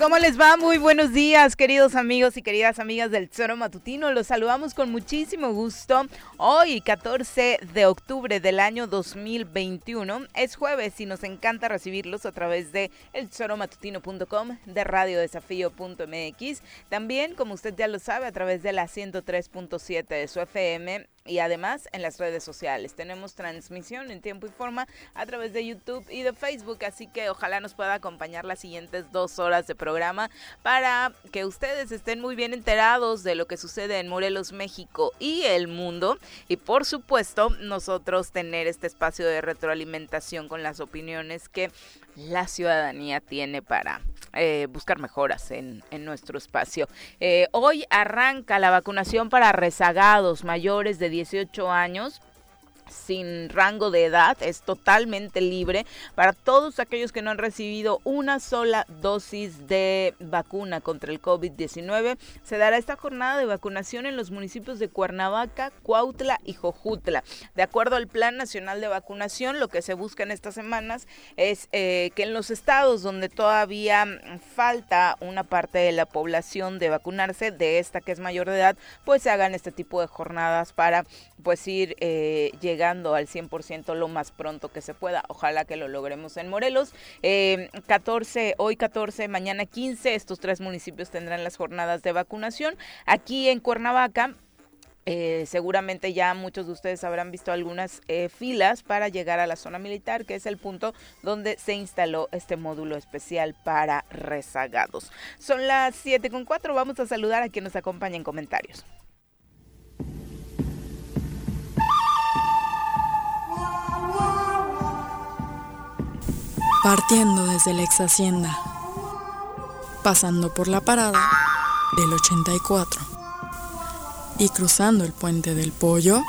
¿Cómo les va? Muy buenos días, queridos amigos y queridas amigas del Zoro Matutino. Los saludamos con muchísimo gusto. Hoy, 14 de octubre del año 2021, es jueves y nos encanta recibirlos a través de elzoromatutino.com, de radiodesafío.mx. También, como usted ya lo sabe, a través de la 103.7 de su FM y además en las redes sociales. Tenemos transmisión en tiempo y forma a través de YouTube y de Facebook, así que ojalá nos pueda acompañar las siguientes dos horas de programa para que ustedes estén muy bien enterados de lo que sucede en Morelos, México y el mundo. Y por supuesto, nosotros tener este espacio de retroalimentación con las opiniones que la ciudadanía tiene para eh, buscar mejoras en, en nuestro espacio. Eh, hoy arranca la vacunación para rezagados mayores de 18 años sin rango de edad, es totalmente libre para todos aquellos que no han recibido una sola dosis de vacuna contra el COVID-19. Se dará esta jornada de vacunación en los municipios de Cuernavaca, Cuautla y Jojutla. De acuerdo al Plan Nacional de Vacunación, lo que se busca en estas semanas es eh, que en los estados donde todavía falta una parte de la población de vacunarse, de esta que es mayor de edad, pues se hagan este tipo de jornadas para pues ir eh, llegando al 100% lo más pronto que se pueda. Ojalá que lo logremos en Morelos. 14, eh, hoy 14, mañana 15, estos tres municipios tendrán las jornadas de vacunación. Aquí en Cuernavaca. Eh, seguramente ya muchos de ustedes habrán visto algunas filas para llegar a la zona militar, que es el punto donde se instaló este módulo especial para rezagados. Son las 7 con 4, vamos a saludar a quien nos acompaña en comentarios. Partiendo desde la ex hacienda, pasando por la parada del 84 y cruzando el puente del pollo,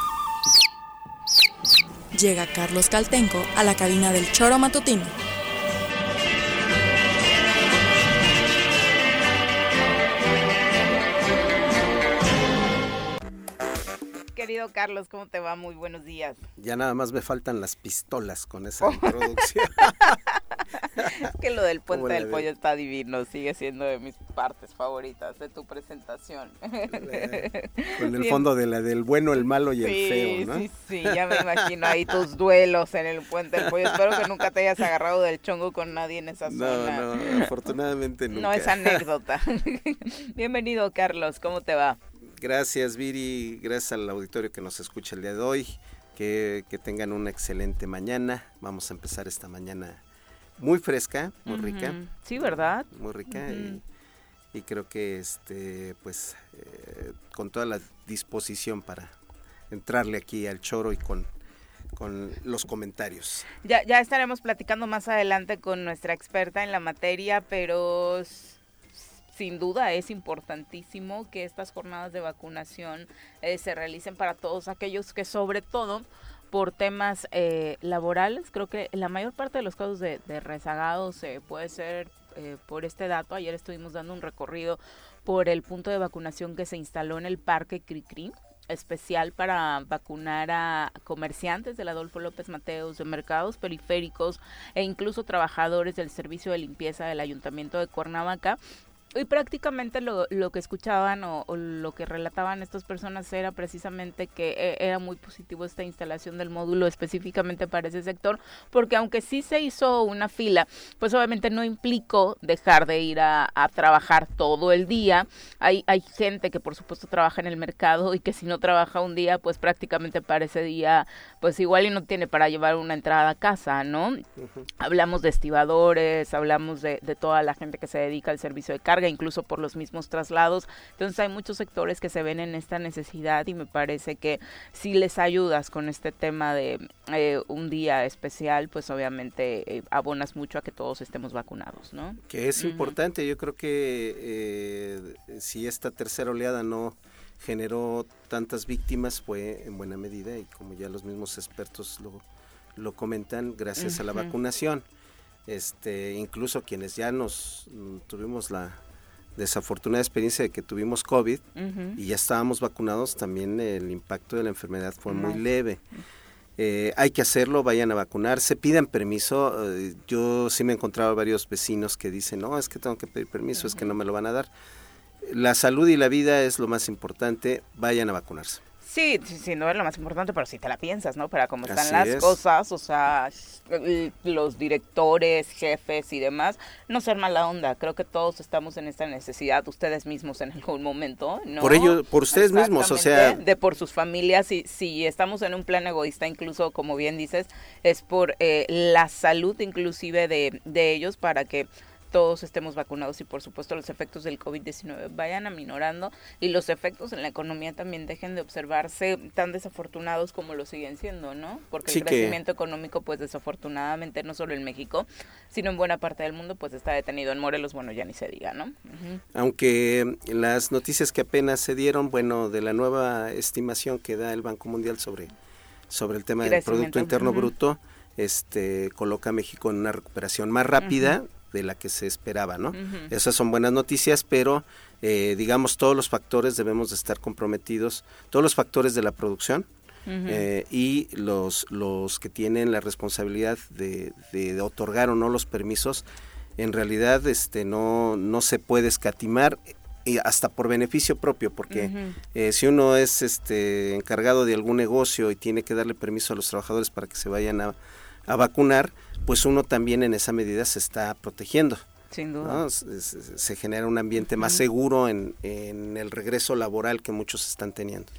llega Carlos Caltenco a la cabina del choro matutino. Querido Carlos, ¿cómo te va? Muy buenos días. Ya nada más me faltan las pistolas con esa introducción. que lo del puente del pollo está divino, sigue siendo de mis partes favoritas de tu presentación. Con el fondo de la del bueno, el malo y el feo, ¿no? Sí, sí, ya me imagino ahí tus duelos en el puente del pollo. Espero que nunca te hayas agarrado del chongo con nadie en esa zona. No, no, afortunadamente nunca. No es anécdota. Bienvenido, Carlos, ¿cómo te va? Gracias, Viri. Gracias al auditorio que nos escucha el día de hoy. Que, tengan una excelente mañana. Vamos a empezar esta mañana muy fresca, muy rica. Sí, ¿verdad? Muy rica. y, creo que, este pues, eh, con toda la disposición para entrarle aquí al choro y con con los comentarios. Ya, ya estaremos platicando más adelante con nuestra experta en la materia, pero sin duda es importantísimo que estas jornadas de vacunación eh, se realicen para todos aquellos que sobre todo por temas eh, laborales, creo que la mayor parte de los casos de, rezagados eh, puede ser por este dato. Ayer estuvimos dando un recorrido por el punto de vacunación que se instaló en el Parque Cricri especial para vacunar a comerciantes del Adolfo López Mateos, de mercados periféricos e incluso trabajadores del servicio de limpieza del Ayuntamiento de Cuernavaca y prácticamente lo, lo que escuchaban o, lo que relataban estas personas era precisamente que eh, era muy positivo esta instalación del módulo específicamente para ese sector, porque aunque sí se hizo una fila, pues obviamente no implicó dejar de ir a, a trabajar todo el día. Hay, hay gente que por supuesto trabaja en el mercado y que si no trabaja un día, pues prácticamente para ese día, pues igual y no tiene para llevar una entrada a casa, ¿no? Hablamos de estibadores, hablamos de, de toda la gente que se dedica al servicio de carga incluso por los mismos traslados. Entonces hay muchos sectores que se ven en esta necesidad y me parece que si les ayudas con este tema de eh, un día especial, pues obviamente eh, abonas mucho a que todos estemos vacunados, ¿no? Que es importante, yo creo que eh, si esta tercera oleada no generó tantas víctimas fue en buena medida y como ya los mismos expertos lo, lo comentan, gracias a la vacunación. Este, incluso quienes ya nos mm, tuvimos la, desafortunada experiencia de que tuvimos COVID y ya estábamos vacunados, también el impacto de la enfermedad fue muy leve. eh, hay que hacerlo, vayan a vacunarse, pidan permiso. Eh, yo sí me he encontrado varios vecinos que dicen, no, es que tengo que pedir permiso, es que no me lo van a dar. La salud y la vida es lo más importante, vayan a vacunarse. Sí, sí, no es lo más importante, pero si te la piensas, ¿no? Para cómo están las cosas, o sea, los directores, jefes y demás, no ser mala onda. Creo que todos estamos en esta necesidad, ustedes mismos en algún momento, ¿no? Por ello, por ustedes mismos, o sea. De por sus familias, y si estamos en un plan egoísta, incluso, como bien dices, es por eh, la salud inclusive de, de ellos para que todos estemos vacunados y por supuesto los efectos del COVID-19 vayan aminorando y los efectos en la economía también dejen de observarse tan desafortunados como lo siguen siendo, ¿no? Porque el crecimiento económico pues desafortunadamente no solo en México, sino en buena parte del mundo pues está detenido en Morelos, bueno, ya ni se diga, ¿no? Aunque las noticias que apenas se dieron, bueno, de la nueva estimación que da el Banco Mundial sobre sobre el tema del producto interno bruto, este coloca a México en una recuperación más rápida de la que se esperaba, ¿no? Esas son buenas noticias, pero eh, digamos todos los factores debemos de estar comprometidos, todos los factores de la producción eh, y los, los que tienen la responsabilidad de, de, otorgar o no los permisos, en realidad este no, no se puede escatimar y hasta por beneficio propio, porque eh, si uno es este encargado de algún negocio y tiene que darle permiso a los trabajadores para que se vayan a, a vacunar, pues uno también en esa medida se está protegiendo. Sin duda. Se, genera un ambiente más seguro en, en el regreso laboral que muchos están teniendo.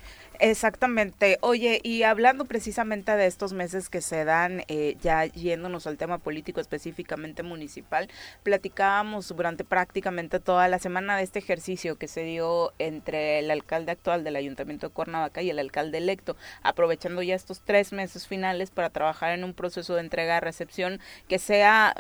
Exactamente. Oye, y hablando precisamente de estos meses que se dan, eh, ya yéndonos al tema político específicamente municipal, platicábamos durante prácticamente toda la semana de este ejercicio que se dio entre el alcalde actual del Ayuntamiento de Cuernavaca y el alcalde electo, aprovechando ya estos tres meses finales para trabajar en un proceso de entrega-recepción que sea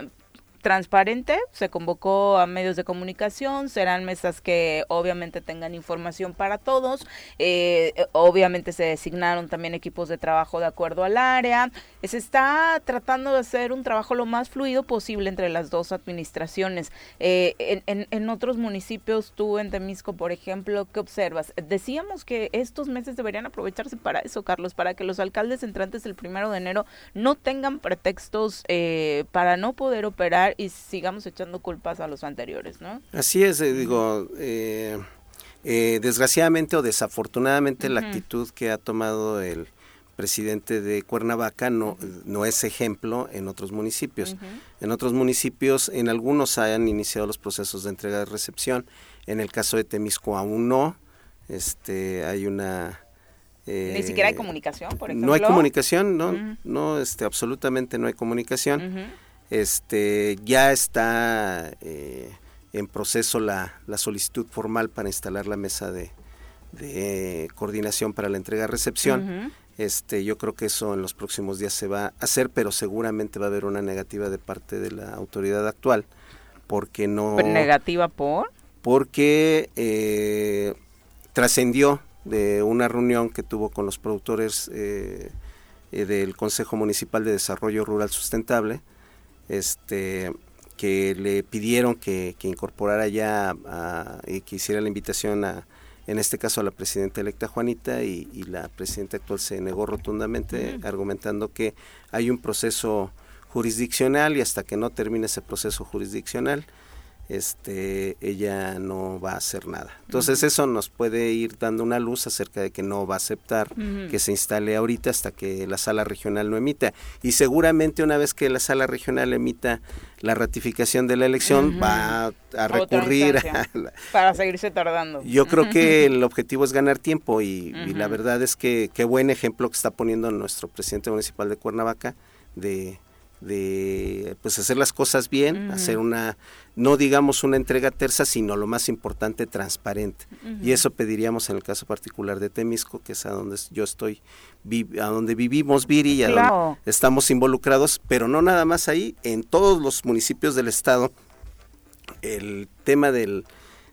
transparente, se convocó a medios de comunicación, serán mesas que obviamente tengan información para todos, eh, obviamente se designaron también equipos de trabajo de acuerdo al área, se está tratando de hacer un trabajo lo más fluido posible entre las dos administraciones. Eh, en, en, otros municipios, tú en Temisco, por ejemplo, ¿qué observas? Decíamos que estos meses deberían aprovecharse para eso, Carlos, para que los alcaldes entrantes el primero de enero no tengan pretextos eh, para no poder operar y sigamos echando culpas a los anteriores, ¿no? Así es, eh, digo, eh, eh, desgraciadamente o desafortunadamente la actitud que ha tomado el presidente de Cuernavaca no, no es ejemplo en otros municipios. En otros municipios, en algunos hayan iniciado los procesos de entrega de recepción, en el caso de Temisco aún no, este, hay una... Ni siquiera hay comunicación, por ejemplo. No hay comunicación, no, no, este, absolutamente no hay comunicación. Este, ya está eh, en proceso la, solicitud formal para instalar la mesa de, coordinación para la entrega-recepción. Este, yo creo que eso en los próximos días se va a hacer, pero seguramente va a haber una negativa de parte de la autoridad actual, porque no. ¿Negativa por? Porque eh, trascendió de una reunión que tuvo con los productores eh, del Consejo Municipal de Desarrollo Rural Sustentable, este que le pidieron que, incorporara ya y que hiciera la invitación a, en este caso a la presidenta electa Juanita y, la presidenta actual se negó rotundamente argumentando que hay un proceso jurisdiccional y hasta que no termine ese proceso jurisdiccional este, ella no va a hacer nada. Entonces eso nos puede ir dando una luz acerca de que no va a aceptar que se instale ahorita hasta que la sala regional no emita. Y seguramente una vez que la sala regional emita la ratificación de la elección va a, recurrir a para seguirse tardando. Yo creo que el objetivo es ganar tiempo y, y la verdad es que qué buen ejemplo que está poniendo nuestro presidente municipal de Cuernavaca de de pues hacer las cosas bien, hacer una, no digamos una entrega tersa, sino lo más importante, transparente. Y eso pediríamos en el caso particular de Temisco, que es a donde yo estoy, a donde vivimos, Viri, y a donde estamos involucrados, pero no nada más ahí, en todos los municipios del estado, el tema del,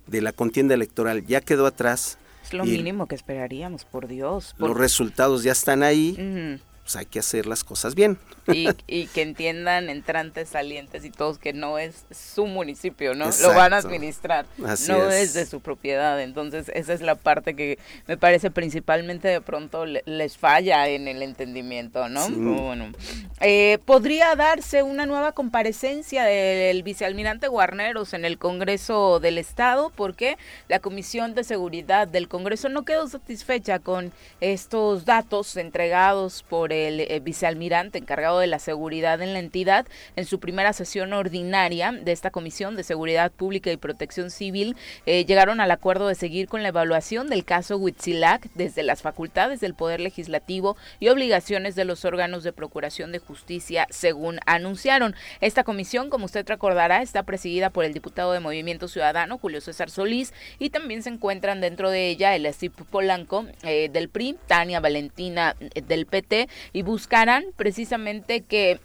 de la contienda electoral ya quedó atrás. Es lo mínimo que esperaríamos, por Dios. Los resultados ya están ahí pues hay que hacer las cosas bien. Y, y que entiendan entrantes, salientes y todos que no es su municipio, ¿no? Lo van a administrar, no es. de su propiedad. Entonces, esa es la parte que me parece principalmente de pronto les falla en el entendimiento, ¿no? Bueno, eh, podría darse una nueva comparecencia del vicealmirante Guarneros en el Congreso del Estado porque la Comisión de Seguridad del Congreso no quedó satisfecha con estos datos entregados por el eh, vicealmirante encargado de la seguridad en la entidad en su primera sesión ordinaria de esta Comisión de Seguridad Pública y Protección Civil eh, llegaron al acuerdo de seguir con la evaluación del caso Huitzilac desde las facultades del Poder Legislativo y obligaciones de los órganos de procuración de justicia, según anunciaron. Esta comisión, como usted recordará, está presidida por el diputado de Movimiento Ciudadano, Julio César Solís, y también se encuentran dentro de ella el Estip Polanco eh, del PRI, Tania Valentina del PT y buscarán precisamente que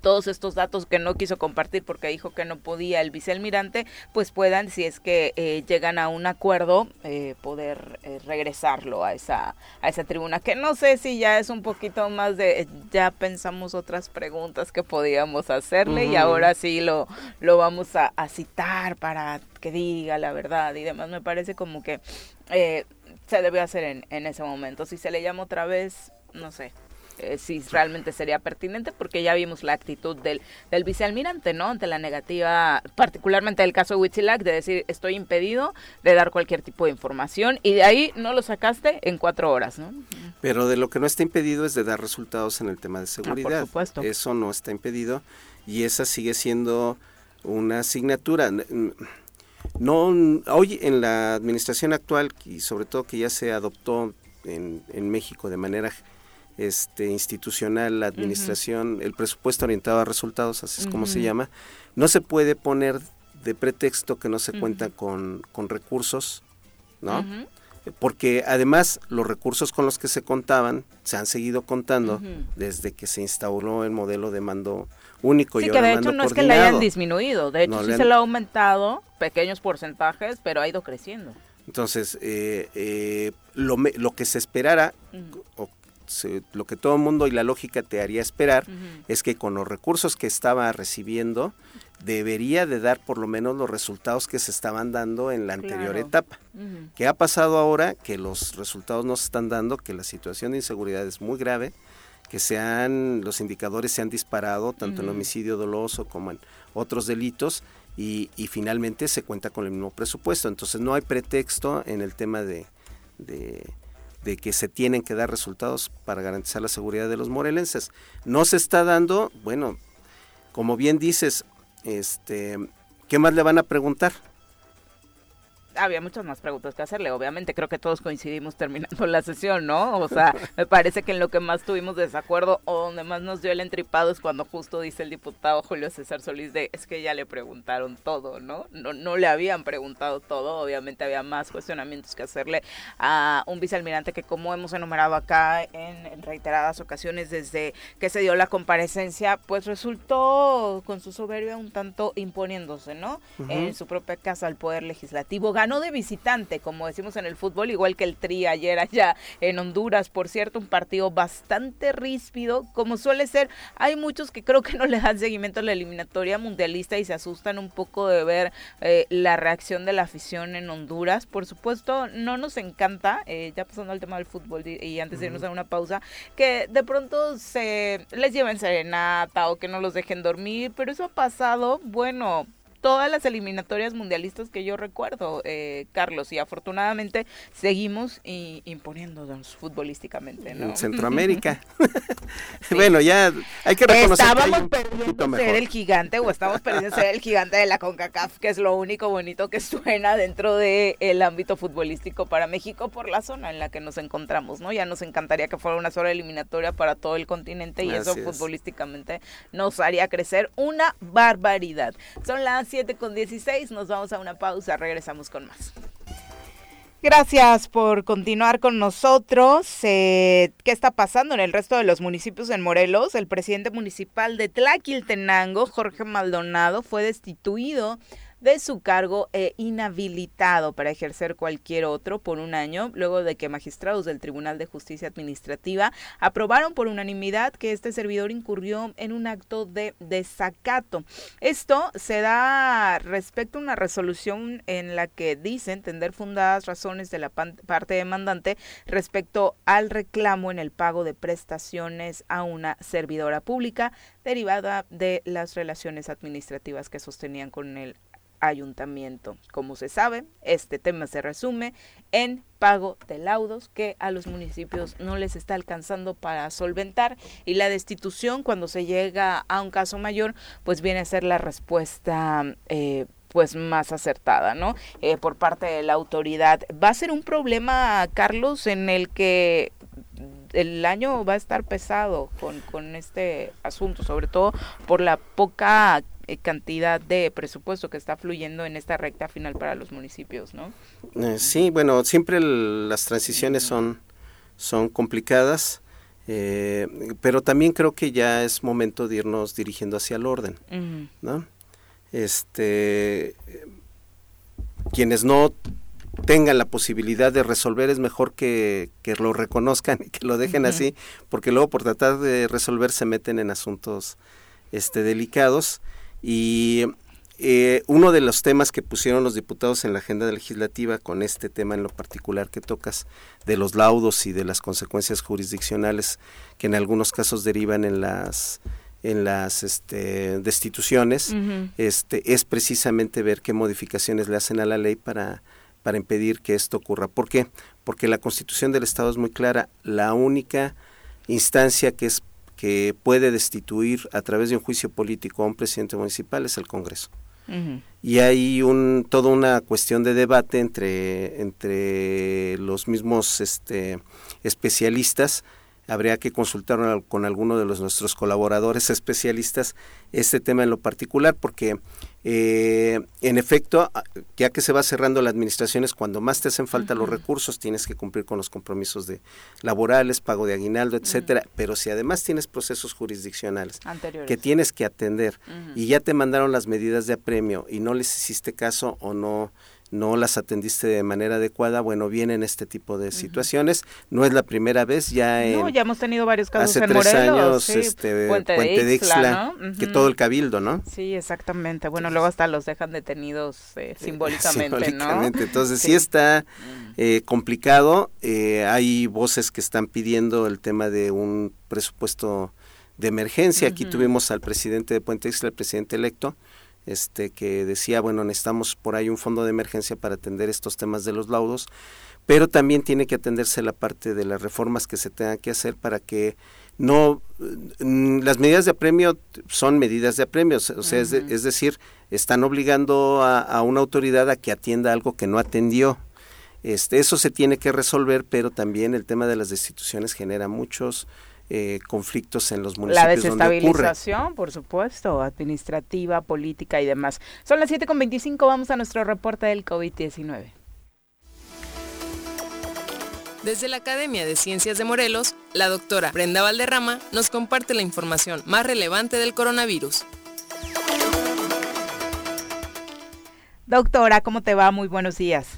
todos estos datos que no quiso compartir porque dijo que no podía el vicealmirante, pues puedan, si es que eh, llegan a un acuerdo, eh, poder eh, regresarlo a esa, a esa tribuna. Que no sé si ya es un poquito más de, ya pensamos otras preguntas que podíamos hacerle y ahora sí lo, lo vamos a, citar para que diga la verdad y demás. Me parece como que se debe hacer en, en ese momento. Si se le llama otra vez, no sé, eh, si realmente sería pertinente, porque ya vimos la actitud del, del vicealmirante, ¿no? Ante la negativa, particularmente del caso de Huitzilac, de decir estoy impedido de dar cualquier tipo de información, y de ahí no lo sacaste en cuatro horas, ¿no? Pero de lo que no está impedido es de dar resultados en el tema de ah, seguridad. por supuesto. Eso no está impedido, y esa sigue siendo una asignatura. No, hoy en la administración actual, y sobre todo que ya se adoptó en, en México de manera este, institucional, la administración, el presupuesto orientado a resultados, así es como se llama, no se puede poner de pretexto que no se cuenta con, con, recursos, ¿no? Porque además los recursos con los que se contaban se han seguido contando desde que se instauró el modelo de mando único sí, y que de hecho no es que le hayan disminuido, de hecho sí se le ha aumentado pequeños porcentajes, pero ha ido creciendo. Entonces, eh, eh, lo, lo, que se esperara, o lo que todo el mundo y la lógica te haría esperar es que con los recursos que estaba recibiendo debería de dar por lo menos los resultados que se estaban dando en la anterior etapa. ¿Qué ha pasado ahora? Que los resultados no se están dando, que la situación de inseguridad es muy grave, que se han, los indicadores se han disparado tanto en homicidio doloso como en otros delitos y, finalmente se cuenta con el mismo presupuesto. Entonces no hay pretexto en el tema de de que se tienen que dar resultados para garantizar la seguridad de los morelenses. No se está dando, bueno, como bien dices, este, ¿qué más le van a preguntar? Había muchas más preguntas que hacerle. Obviamente creo que todos coincidimos terminando la sesión, ¿no? O sea, me parece que en lo que más tuvimos desacuerdo o donde más nos dio el entripado es cuando justo dice el diputado Julio César Solís de es que ya le preguntaron todo, ¿no? No, no le habían preguntado todo, obviamente había más cuestionamientos que hacerle a un vicealmirante que como hemos enumerado acá en, reiteradas ocasiones desde que se dio la comparecencia, pues resultó con su soberbia un tanto imponiéndose, ¿no? En su propia casa al Poder Legislativo ganó de visitante, como decimos en el fútbol, igual que el Tri ayer allá en Honduras, por cierto, un partido bastante ríspido, como suele ser. Hay muchos que creo que no le dan seguimiento a la eliminatoria mundialista y se asustan un poco de ver eh, la reacción de la afición en Honduras. Por supuesto, no nos encanta, eh, ya pasando al tema del fútbol y, antes de irnos a una pausa, que de pronto se les lleven serenata o que no los dejen dormir, pero eso ha pasado, bueno, todas las eliminatorias mundialistas que yo recuerdo, eh, Carlos, y afortunadamente seguimos imponiéndonos futbolísticamente, En Centroamérica. bueno, ya hay que reconocer Estábamos perdiendo ser el gigante o estamos perdiendo ser el gigante de la CONCACAF, que es lo único bonito que suena dentro del el ámbito futbolístico para México por la zona en la que nos encontramos, ¿no? Ya nos encantaría que fuera una sola eliminatoria para todo el continente y eso futbolísticamente nos haría crecer una barbaridad. Son las 7 con 16. Nos vamos a una pausa. Regresamos con más. Gracias por continuar con nosotros. Eh, ¿Qué está pasando en el resto de los municipios en Morelos? El presidente municipal de Tlaquiltenango, Jorge Maldonado, fue destituido de su cargo e inhabilitado para ejercer cualquier otro por un año, luego de que magistrados del Tribunal de Justicia Administrativa aprobaron por unanimidad que este servidor incurrió en un acto de desacato. Esto se da respecto a una resolución en la que dice entender fundadas razones de la parte demandante respecto al reclamo en el pago de prestaciones a una servidora pública derivada de las relaciones administrativas que sostenían con el ayuntamiento. Como se sabe, este tema se resume en pago de laudos que a los municipios no les está alcanzando para solventar y la destitución cuando se llega a un caso mayor pues viene a ser la respuesta eh, pues más acertada, ¿no? Eh, por parte de la autoridad. Va a ser un problema, Carlos, en el que el año va a estar pesado con, con este asunto, sobre todo por la poca cantidad de presupuesto que está fluyendo en esta recta final para los municipios, ¿no? Eh, sí, bueno, siempre las transiciones son, son complicadas, eh, pero también creo que ya es momento de irnos dirigiendo hacia el orden, ¿no? Este, quienes no tengan la posibilidad de resolver es mejor que, que lo reconozcan y que lo dejen así, porque luego por tratar de resolver se meten en asuntos este, delicados y eh, uno de los temas que pusieron los diputados en la agenda legislativa con este tema en lo particular que tocas de los laudos y de las consecuencias jurisdiccionales que en algunos casos derivan en las en las este, destituciones este es precisamente ver qué modificaciones le hacen a la ley para para impedir que esto ocurra. ¿Por qué? Porque la Constitución del Estado es muy clara, la única instancia que es que puede destituir a través de un juicio político a un presidente municipal es el Congreso. Y hay un, toda una cuestión de debate entre, entre los mismos este, especialistas. Habría que consultar con alguno de los, nuestros colaboradores especialistas este tema en lo particular, porque eh, en efecto, ya que se va cerrando la administración es cuando más te hacen falta los recursos, tienes que cumplir con los compromisos de laborales, pago de aguinaldo, etcétera. Pero si además tienes procesos jurisdiccionales que tienes que atender y ya te mandaron las medidas de apremio y no les hiciste caso o no no las atendiste de manera adecuada, bueno, vienen este tipo de situaciones. No es la primera vez, ya en, No, ya hemos tenido varios casos hace en tres años, este, Puente, de Ixla, que todo el cabildo, ¿no? Sí, exactamente. Bueno, luego hasta los dejan detenidos eh, simbólicamente, simbólicamente, Entonces sí, está eh, complicado. Eh, hay voces que están pidiendo el tema de un presupuesto de emergencia. Aquí tuvimos al presidente de Puente Ixla, el presidente electo, este que decía, bueno, necesitamos por ahí un fondo de emergencia para atender estos temas de los laudos, pero también tiene que atenderse la parte de las reformas que se tengan que hacer para que no mm, las medidas de apremio son medidas de apremio, o sea, es, decir, están obligando a, a, una autoridad a que atienda algo que no atendió. Este, eso se tiene que resolver, pero también el tema de las destituciones genera muchos eh, conflictos en los municipios. La desestabilización, por supuesto, administrativa, política y demás. Son las 7.25, vamos a nuestro reporte del COVID-19. Desde la Academia de Ciencias de Morelos, la doctora Brenda Valderrama nos comparte la información más relevante del coronavirus. Doctora, ¿cómo te va? Muy buenos días.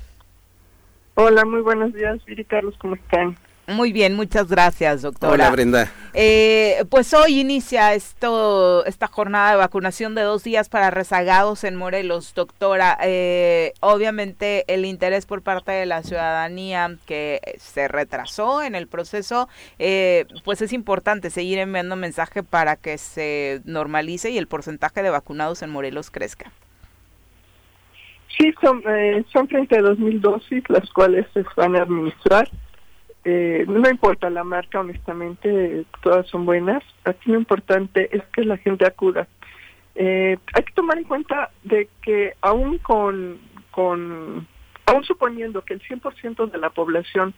Hola, muy buenos días, Viri Carlos, ¿cómo están? Muy bien, muchas gracias, doctora. Hola, Brenda. Eh, pues hoy inicia esto, esta jornada de vacunación de dos días para rezagados en Morelos, doctora. Eh, obviamente el interés por parte de la ciudadanía que se retrasó en el proceso, eh, pues es importante seguir enviando mensaje para que se normalice y el porcentaje de vacunados en Morelos crezca. Sí, son, son 32 mil dosis las cuales se van a administrar eh, no importa la marca, honestamente, todas son buenas. Aquí lo importante es que la gente acuda. Eh, hay que tomar en cuenta de que aún con, con aún suponiendo que el 100% de la población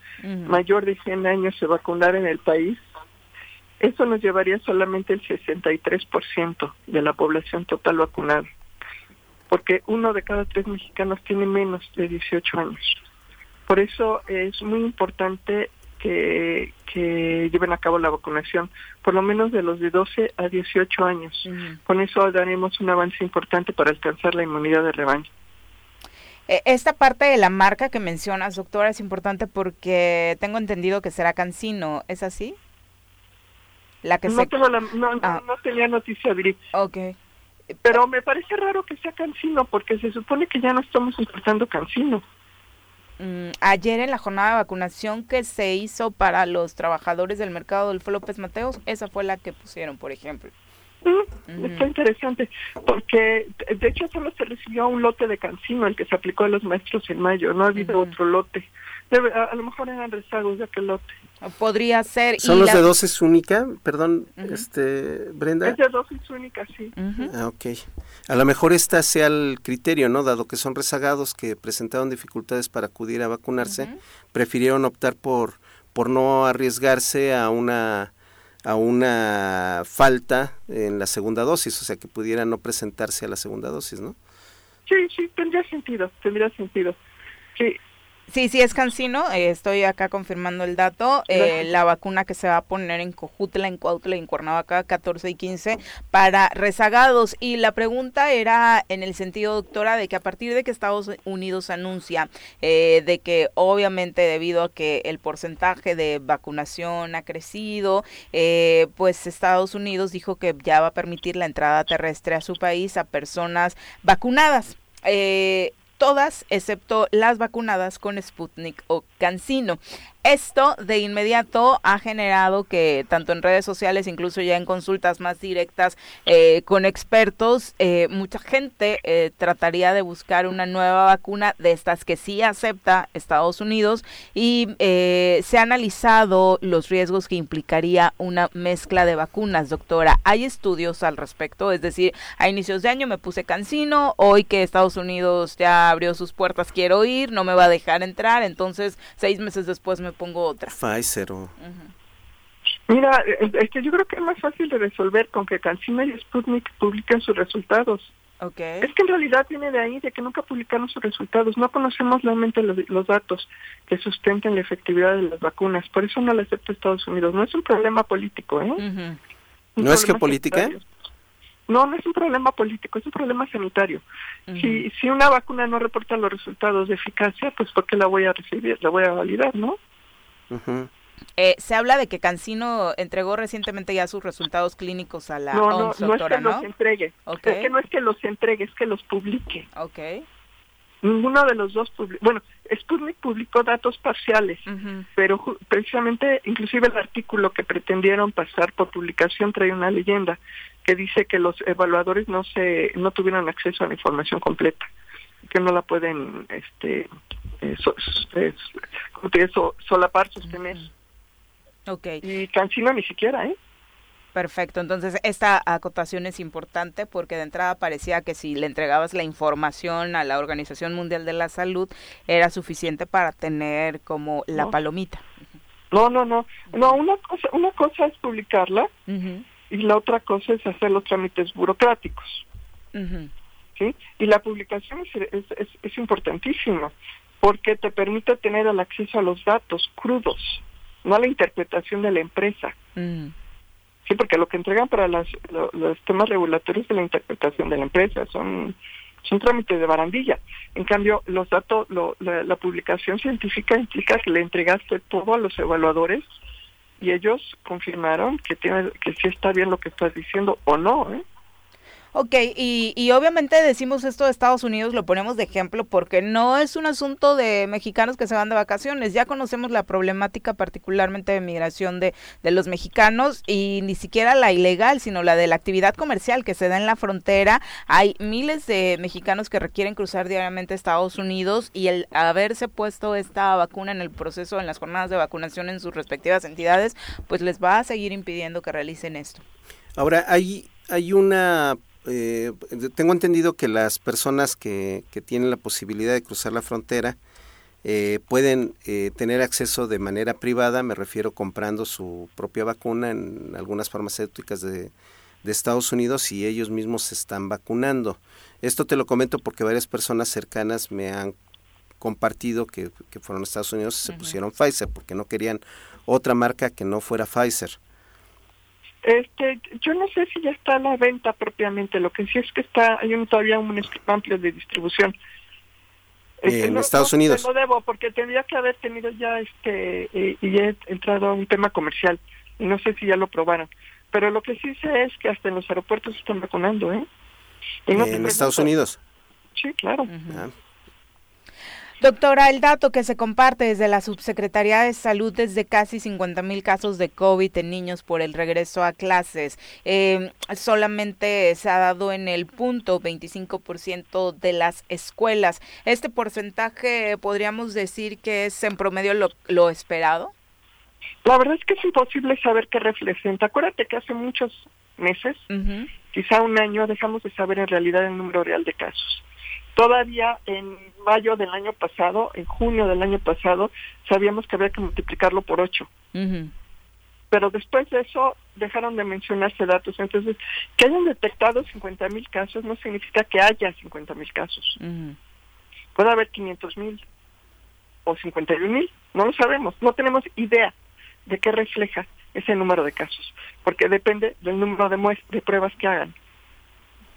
mayor de 100 años se vacunara en el país, eso nos llevaría solamente el 63% de la población total vacunada, porque uno de cada tres mexicanos tiene menos de 18 años. Por eso es muy importante que, que lleven a cabo la vacunación, por lo menos de los de 12 a 18 años. Con eso daremos un avance importante para alcanzar la inmunidad de rebaño. E, esta parte de la marca que mencionas, doctora, es importante porque tengo entendido que será Cancino, ¿es así? La que no, tengo la, no, ah. no, tenía noticia, Viri. Ok. Pero me parece raro que sea Cancino porque se supone que ya no estamos importando Cancino. Mm, ayer en la jornada de vacunación que se hizo para los trabajadores del mercado del López Mateos, esa fue la que pusieron, por ejemplo. Está interesante, porque de hecho solo se recibió un lote de cancino, el que se aplicó a los maestros en mayo, no ha habido otro lote. A, lo mejor eran rezagos de aquel lote. Podría ser. ¿Son los de dosis única? Perdón, este Brenda. Es de dosis única, sí. Ah, ok. A lo mejor este sea el criterio, ¿no? Dado que son rezagados que presentaron dificultades para acudir a vacunarse, prefirieron optar por, por no arriesgarse a una a una falta en la segunda dosis, o sea, que pudiera no presentarse a la segunda dosis, ¿no? Sí, sí, tendría sentido, tendría sentido. Sí, Sí, sí es Cancino, eh, estoy acá confirmando el dato. Eh, la vacuna que se va a poner en Cojutla, en Cuautla en Cuernavaca, 14 y 15, para rezagados. Y la pregunta era en el sentido, doctora, de que a partir de que Estados Unidos anuncia eh, de que obviamente debido a que el porcentaje de vacunación ha crecido, pues Estados Unidos dijo que ya va a permitir la entrada terrestre a su país a personas vacunadas. Eh, todas excepto las vacunadas con Sputnik o Cancino. Esto de inmediato ha generado que tanto en redes sociales, incluso ya en consultas más directas eh, con expertos, eh, mucha gente eh, trataría de buscar una nueva vacuna de estas que sí acepta Estados Unidos y se ha analizado los riesgos que implicaría una mezcla de vacunas, doctora. ¿Hay estudios al respecto? Es decir, a inicios de año me puse cancino, hoy que Estados Unidos ya abrió sus puertas quiero ir, no me va a dejar entrar, entonces seis meses después me pongo otra. Pfizer o... Mira, es que yo creo que es más fácil de resolver con que Cancino y Sputnik publiquen sus resultados. Okay. Es que en realidad viene de ahí, de que nunca publicaron sus resultados. No conocemos realmente los, datos que sustenten la efectividad de las vacunas. Por eso no la acepta Estados Unidos. No es un problema político, ¿eh? ¿No es que política? No, no es un problema político, es un problema sanitario. si, si una vacuna no reporta los resultados de eficacia, pues ¿por qué la voy a recibir? La voy a validar, ¿no? Eh, se habla de que Cancino entregó recientemente ya sus resultados clínicos a la no, no, no es que los entregue. Es que no es que los entregue, es que los publique. Okay. Ninguno de los dos publicó. Bueno, Sputnik publicó datos parciales, pero precisamente, inclusive el artículo que pretendieron pasar por publicación trae una leyenda que dice que los evaluadores no se no tuvieron acceso a la información completa, que no la pueden este eso, es, eso, solapar, sostener. Okay. Y Cancino ni siquiera, ¿eh? Perfecto, entonces esta acotación es importante porque de entrada parecía que si le entregabas la información a la Organización Mundial de la Salud era suficiente para tener como la palomita. No, no, no, no, una cosa, una cosa es publicarla y la otra cosa es hacer los trámites burocráticos. ¿sí? Y la publicación es, es, es, es importantísima porque te permite tener el acceso a los datos crudos, no a la interpretación de la empresa. Mm. Sí, porque lo que entregan para las, los temas regulatorios de la interpretación de la empresa son son trámites de barandilla. En cambio, los datos, la, publicación científica implica que le entregaste todo a los evaluadores y ellos confirmaron que tiene, que sí está bien lo que estás diciendo o no. ¿eh? Ok, y, y, obviamente decimos esto de Estados Unidos, lo ponemos de ejemplo porque no es un asunto de mexicanos que se van de vacaciones, ya conocemos la problemática particularmente de migración de, de los mexicanos y ni siquiera la ilegal, sino la de la actividad comercial que se da en la frontera. Hay miles de mexicanos que requieren cruzar diariamente Estados Unidos y el haberse puesto esta vacuna en el proceso, en las jornadas de vacunación en sus respectivas entidades, pues les va a seguir impidiendo que realicen esto. Ahora, hay, hay una eh, tengo entendido que las personas que, que, tienen la posibilidad de cruzar la frontera eh, pueden eh, tener acceso de manera privada, me refiero comprando su propia vacuna en algunas farmacéuticas de, de Estados Unidos y ellos mismos se están vacunando. Esto te lo comento porque varias personas cercanas me han compartido que, fueron a Estados Unidos y se pusieron Pfizer porque no querían otra marca que no fuera Pfizer. Este, yo no sé si ya está a la venta propiamente, lo que sí es que está, hay un, todavía un amplio de distribución. en Estados Unidos. No debo porque tendría que haber tenido ya este eh, y he entrado a un tema comercial y no sé si ya lo probaron. Pero lo que sí sé es que hasta en los aeropuertos están vacunando, ¿eh? en Estados Unidos. Sí, claro. Doctora, el dato que se comparte desde la Subsecretaría de Salud desde casi 50 mil casos de COVID en niños por el regreso a clases, eh, solamente se ha dado en el punto 25% de las escuelas. ¿Este porcentaje podríamos decir que es en promedio lo, esperado? La verdad es que es imposible saber qué representa. Acuérdate que hace muchos meses, quizá un año, dejamos de saber en realidad el número real de casos. Todavía en mayo del año pasado, en junio del año pasado, sabíamos que había que multiplicarlo por ocho. Pero después de eso dejaron de mencionarse datos. Entonces, que hayan detectado 50 mil casos no significa que haya 50 mil casos. Puede haber 500 mil o 51 mil, no lo sabemos, no tenemos idea de qué refleja ese número de casos, porque depende del número de, de pruebas que hagan.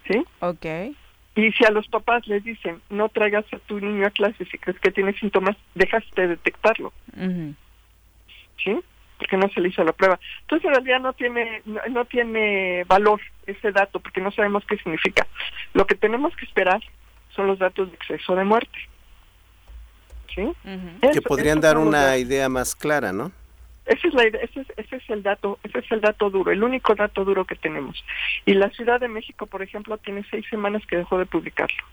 ¿Sí? Ok. Y si a los papás les dicen, no traigas a tu niño a clase si crees que tiene síntomas, dejaste de detectarlo. ¿Sí? Porque no se le hizo la prueba. Entonces, en realidad no tiene, no, tiene valor ese dato, porque no sabemos qué significa. Lo que tenemos que esperar son los datos de exceso de muerte. ¿Sí? que podrían dar una idea más clara, ¿no? Ese es, la, ese, es, ese es el dato, ese es el dato duro, el único dato duro que tenemos. Y la Ciudad de México, por ejemplo, tiene seis semanas que dejó de publicarlo.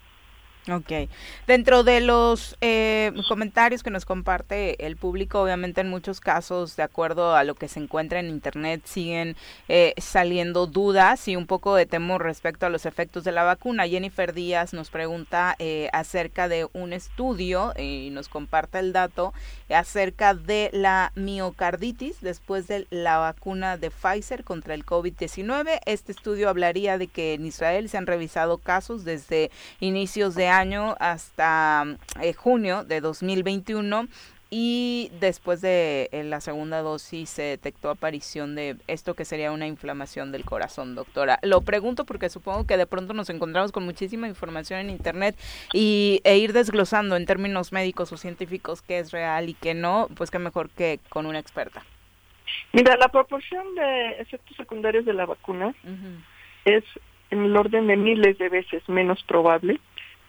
Ok. Dentro de los eh, comentarios que nos comparte el público, obviamente en muchos casos, de acuerdo a lo que se encuentra en Internet, siguen eh, saliendo dudas y un poco de temor respecto a los efectos de la vacuna. Jennifer Díaz nos pregunta eh, acerca de un estudio y nos comparte el dato acerca de la miocarditis después de la vacuna de Pfizer contra el COVID-19. Este estudio hablaría de que en Israel se han revisado casos desde inicios de año año hasta eh, junio de 2021 y después de eh, la segunda dosis se detectó aparición de esto que sería una inflamación del corazón, doctora. Lo pregunto porque supongo que de pronto nos encontramos con muchísima información en internet y e ir desglosando en términos médicos o científicos qué es real y qué no, pues qué mejor que con una experta. Mira, la proporción de efectos secundarios de la vacuna es en el orden de miles de veces menos probable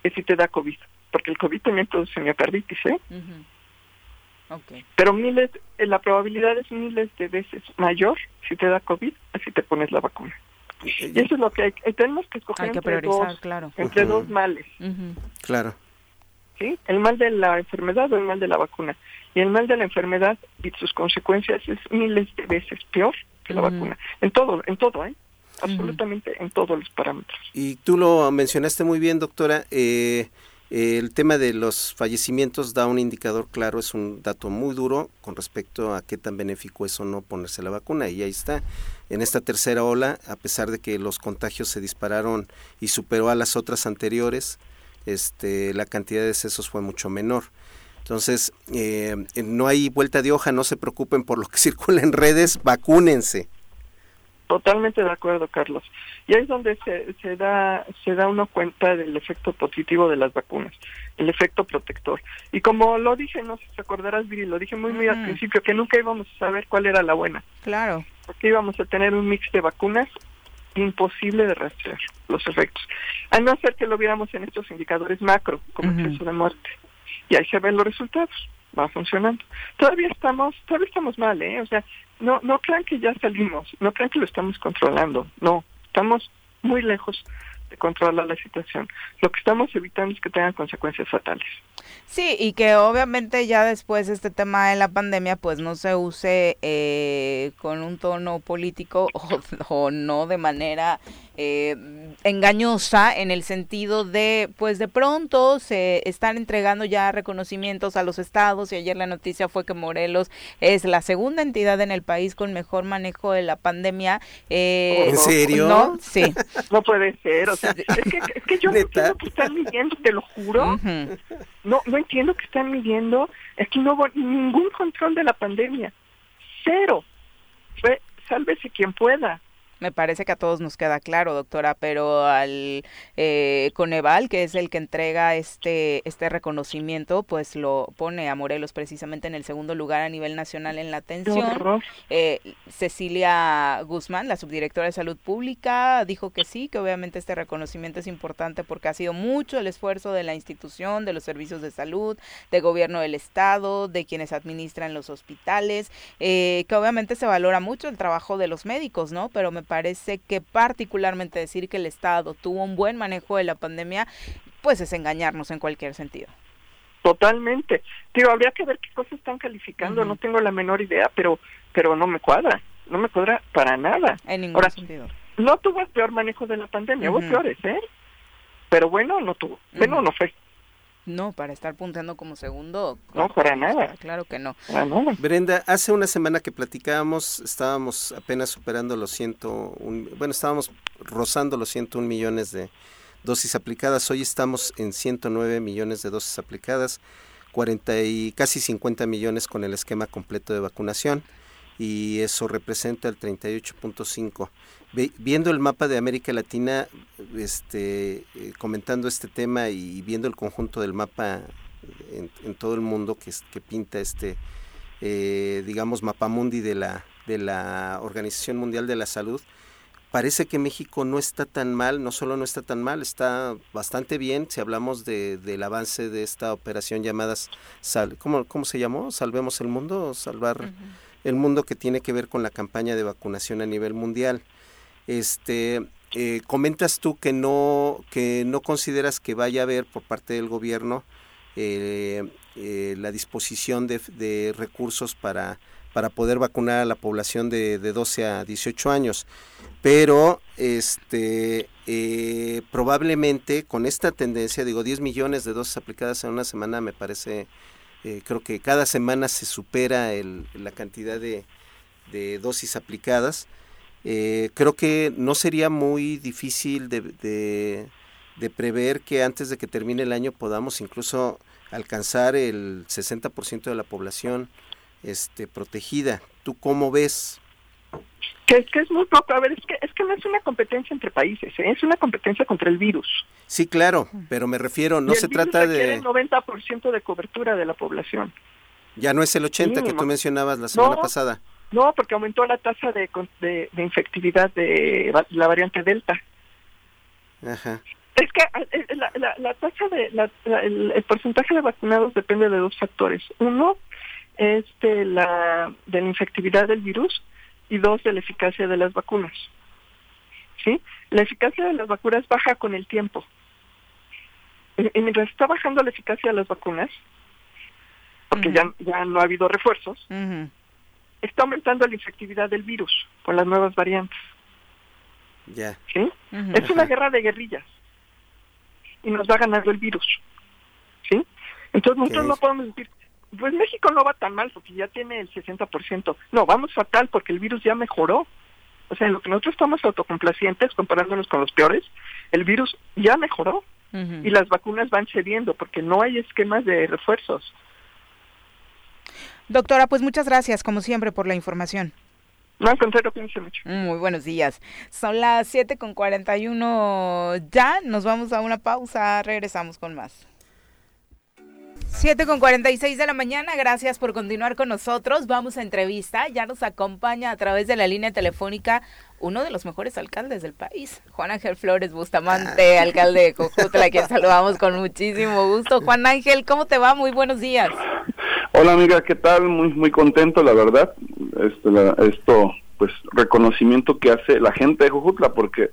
que si te da COVID, porque el COVID también produce miocarditis, ¿eh? Pero miles, eh, la probabilidad es miles de veces mayor si te da COVID, así te pones la vacuna. Y eso es lo que hay, eh, tenemos que escoger entre, dos, claro. entre dos males. Claro. ¿Sí? El mal de la enfermedad o el mal de la vacuna. Y el mal de la enfermedad y sus consecuencias es miles de veces peor que la vacuna. En todo, en todo, ¿eh? Absolutamente en todos los parámetros. Y tú lo mencionaste muy bien, doctora. Eh, el tema de los fallecimientos da un indicador claro, es un dato muy duro con respecto a qué tan benéfico es o no ponerse la vacuna. Y ahí está. En esta tercera ola, a pesar de que los contagios se dispararon y superó a las otras anteriores, este, la cantidad de decesos fue mucho menor. Entonces, eh, no hay vuelta de hoja, no se preocupen por lo que circula en redes, vacúnense. Totalmente de acuerdo, Carlos. Y ahí es donde se, se da se da uno cuenta del efecto positivo de las vacunas, el efecto protector. Y como lo dije, no sé si te acordarás, Viri, lo dije muy muy al principio, que nunca íbamos a saber cuál era la buena. Claro. Porque íbamos a tener un mix de vacunas imposible de rastrear los efectos. A no ser que lo viéramos en estos indicadores macro, como el exceso de muerte. Y ahí se ven los resultados va funcionando. Todavía estamos, todavía estamos mal, ¿eh? O sea, no, no crean que ya salimos, no crean que lo estamos controlando, no, estamos muy lejos de controlar la situación. Lo que estamos evitando es que tengan consecuencias fatales. Sí, y que obviamente ya después este tema de la pandemia pues no se use eh, con un tono político o no de manera eh, engañosa en el sentido de, pues de pronto se están entregando ya reconocimientos a los estados y ayer la noticia fue que Morelos es la segunda entidad en el país con mejor manejo de la pandemia. Eh, ¿En serio? No, sí. no puede ser, o sea, es que, es que yo no entiendo que están midiendo, te lo juro. No, no entiendo que están midiendo. Aquí no hubo ningún control de la pandemia. Cero. Fue, sálvese quien pueda Me parece que a todos nos queda claro, doctora, pero al eh, Coneval, que es el que entrega este, este reconocimiento, pues lo pone a Morelos precisamente en el segundo lugar a nivel nacional en la atención. Eh, Cecilia Guzmán, la subdirectora de Salud Pública, dijo que sí, que obviamente este reconocimiento es importante porque ha sido mucho el esfuerzo de la institución, de los servicios de salud, de gobierno del Estado, de quienes administran los hospitales, eh, que obviamente se valora mucho el trabajo de los médicos, ¿no? Pero me parece que particularmente decir que el Estado tuvo un buen manejo de la pandemia, pues es engañarnos en cualquier sentido. Totalmente. Digo, habría que ver qué cosas están calificando, no tengo la menor idea, pero pero no me cuadra, no me cuadra para nada. En ningún sentido. No tuvo el peor manejo de la pandemia, hubo peores, ¿eh? Pero bueno, no tuvo. Bueno, no fue. No, para estar punteando como segundo. No, para nada. Claro que no. Brenda, hace una semana que platicábamos, estábamos apenas superando los 101, bueno, estábamos rozando los 101 millones de dosis aplicadas. Hoy estamos en 109 millones de dosis aplicadas, 40 y casi 50 millones con el esquema completo de vacunación y eso representa el 38.5 viendo el mapa de América Latina, este, eh, comentando este tema y viendo el conjunto del mapa en, todo el mundo que, pinta este, eh, digamos, mapamundi de la, de la Organización Mundial de la Salud, parece que México no está tan mal, no solo no está tan mal, está bastante bien. Si hablamos de, del avance de esta operación llamada, sal, ¿cómo, ¿cómo se llamó? Salvemos el mundo, salvar el mundo que tiene que ver con la campaña de vacunación a nivel mundial. Este, eh, comentas tú que no, que no consideras que vaya a haber por parte del gobierno eh, eh, la disposición de, recursos para, para poder vacunar a la población de, de 12 a 18 años. Pero este, probablemente con esta tendencia, digo, 10 millones de dosis aplicadas en una semana me parece, creo que cada semana se supera el, la cantidad de, de dosis aplicadas. Eh, creo que no sería muy difícil de, prever que antes de que termine el año podamos incluso alcanzar el 60% de la población este, protegida. ¿Tú cómo ves? Que, que, es muy poco. A ver, es que, es que no es una competencia entre países, ¿eh? es una competencia contra el virus. Sí, claro, pero me refiero, no se trata de... el 90% de cobertura de la población. Ya no es el 80 que tú mencionabas la semana pasada. No, porque aumentó la tasa de, de, infectividad de la variante Delta. Ajá. Es que eh, eh, la, la, la tasa de la, el, porcentaje de vacunados depende de dos factores. Uno es de la de la infectividad del virus y dos de la eficacia de las vacunas. ¿Sí? La eficacia de las vacunas baja con el tiempo. Y mientras está bajando la eficacia de las vacunas, porque ya, ya no ha habido refuerzos, está aumentando la infectividad del virus con las nuevas variantes. Ya. ¿Sí? Es una guerra de guerrillas. Y nos va ganando el virus. ¿Sí? Entonces nosotros no podemos decir, pues México no va tan mal porque ya tiene el 60%. No, vamos fatal porque el virus ya mejoró. O sea, en lo que nosotros estamos autocomplacientes comparándonos con los peores, el virus ya mejoró. Y las vacunas van cediendo porque no hay esquemas de refuerzos. Doctora, pues muchas gracias, como siempre, por la información. No, contrario, mucho. Muy buenos días. Son las 7 con 41 ya. Nos vamos a una pausa. Regresamos con más. 7 con 46 de la mañana, gracias por continuar con nosotros. Vamos a entrevista, ya nos acompaña a través de la línea telefónica uno de los mejores alcaldes del país, Juan Ángel Flores Bustamante, ah. alcalde de Cojutla, a quien saludamos con muchísimo gusto. Juan Ángel, ¿cómo te va? Muy buenos días. Hola amiga, ¿qué tal? Muy muy contento, la verdad. Este, esto, pues, reconocimiento que hace la gente de Jujutla, porque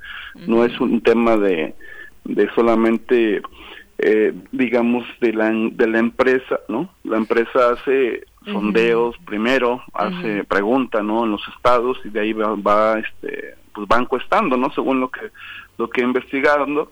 no es un tema de, de solamente, eh, digamos, de la, de la empresa, ¿no? La empresa hace sondeos primero, hace pregunta, ¿no? En los estados y de ahí va, va, este, pues va encuestando, ¿no? Según lo que, lo que investigando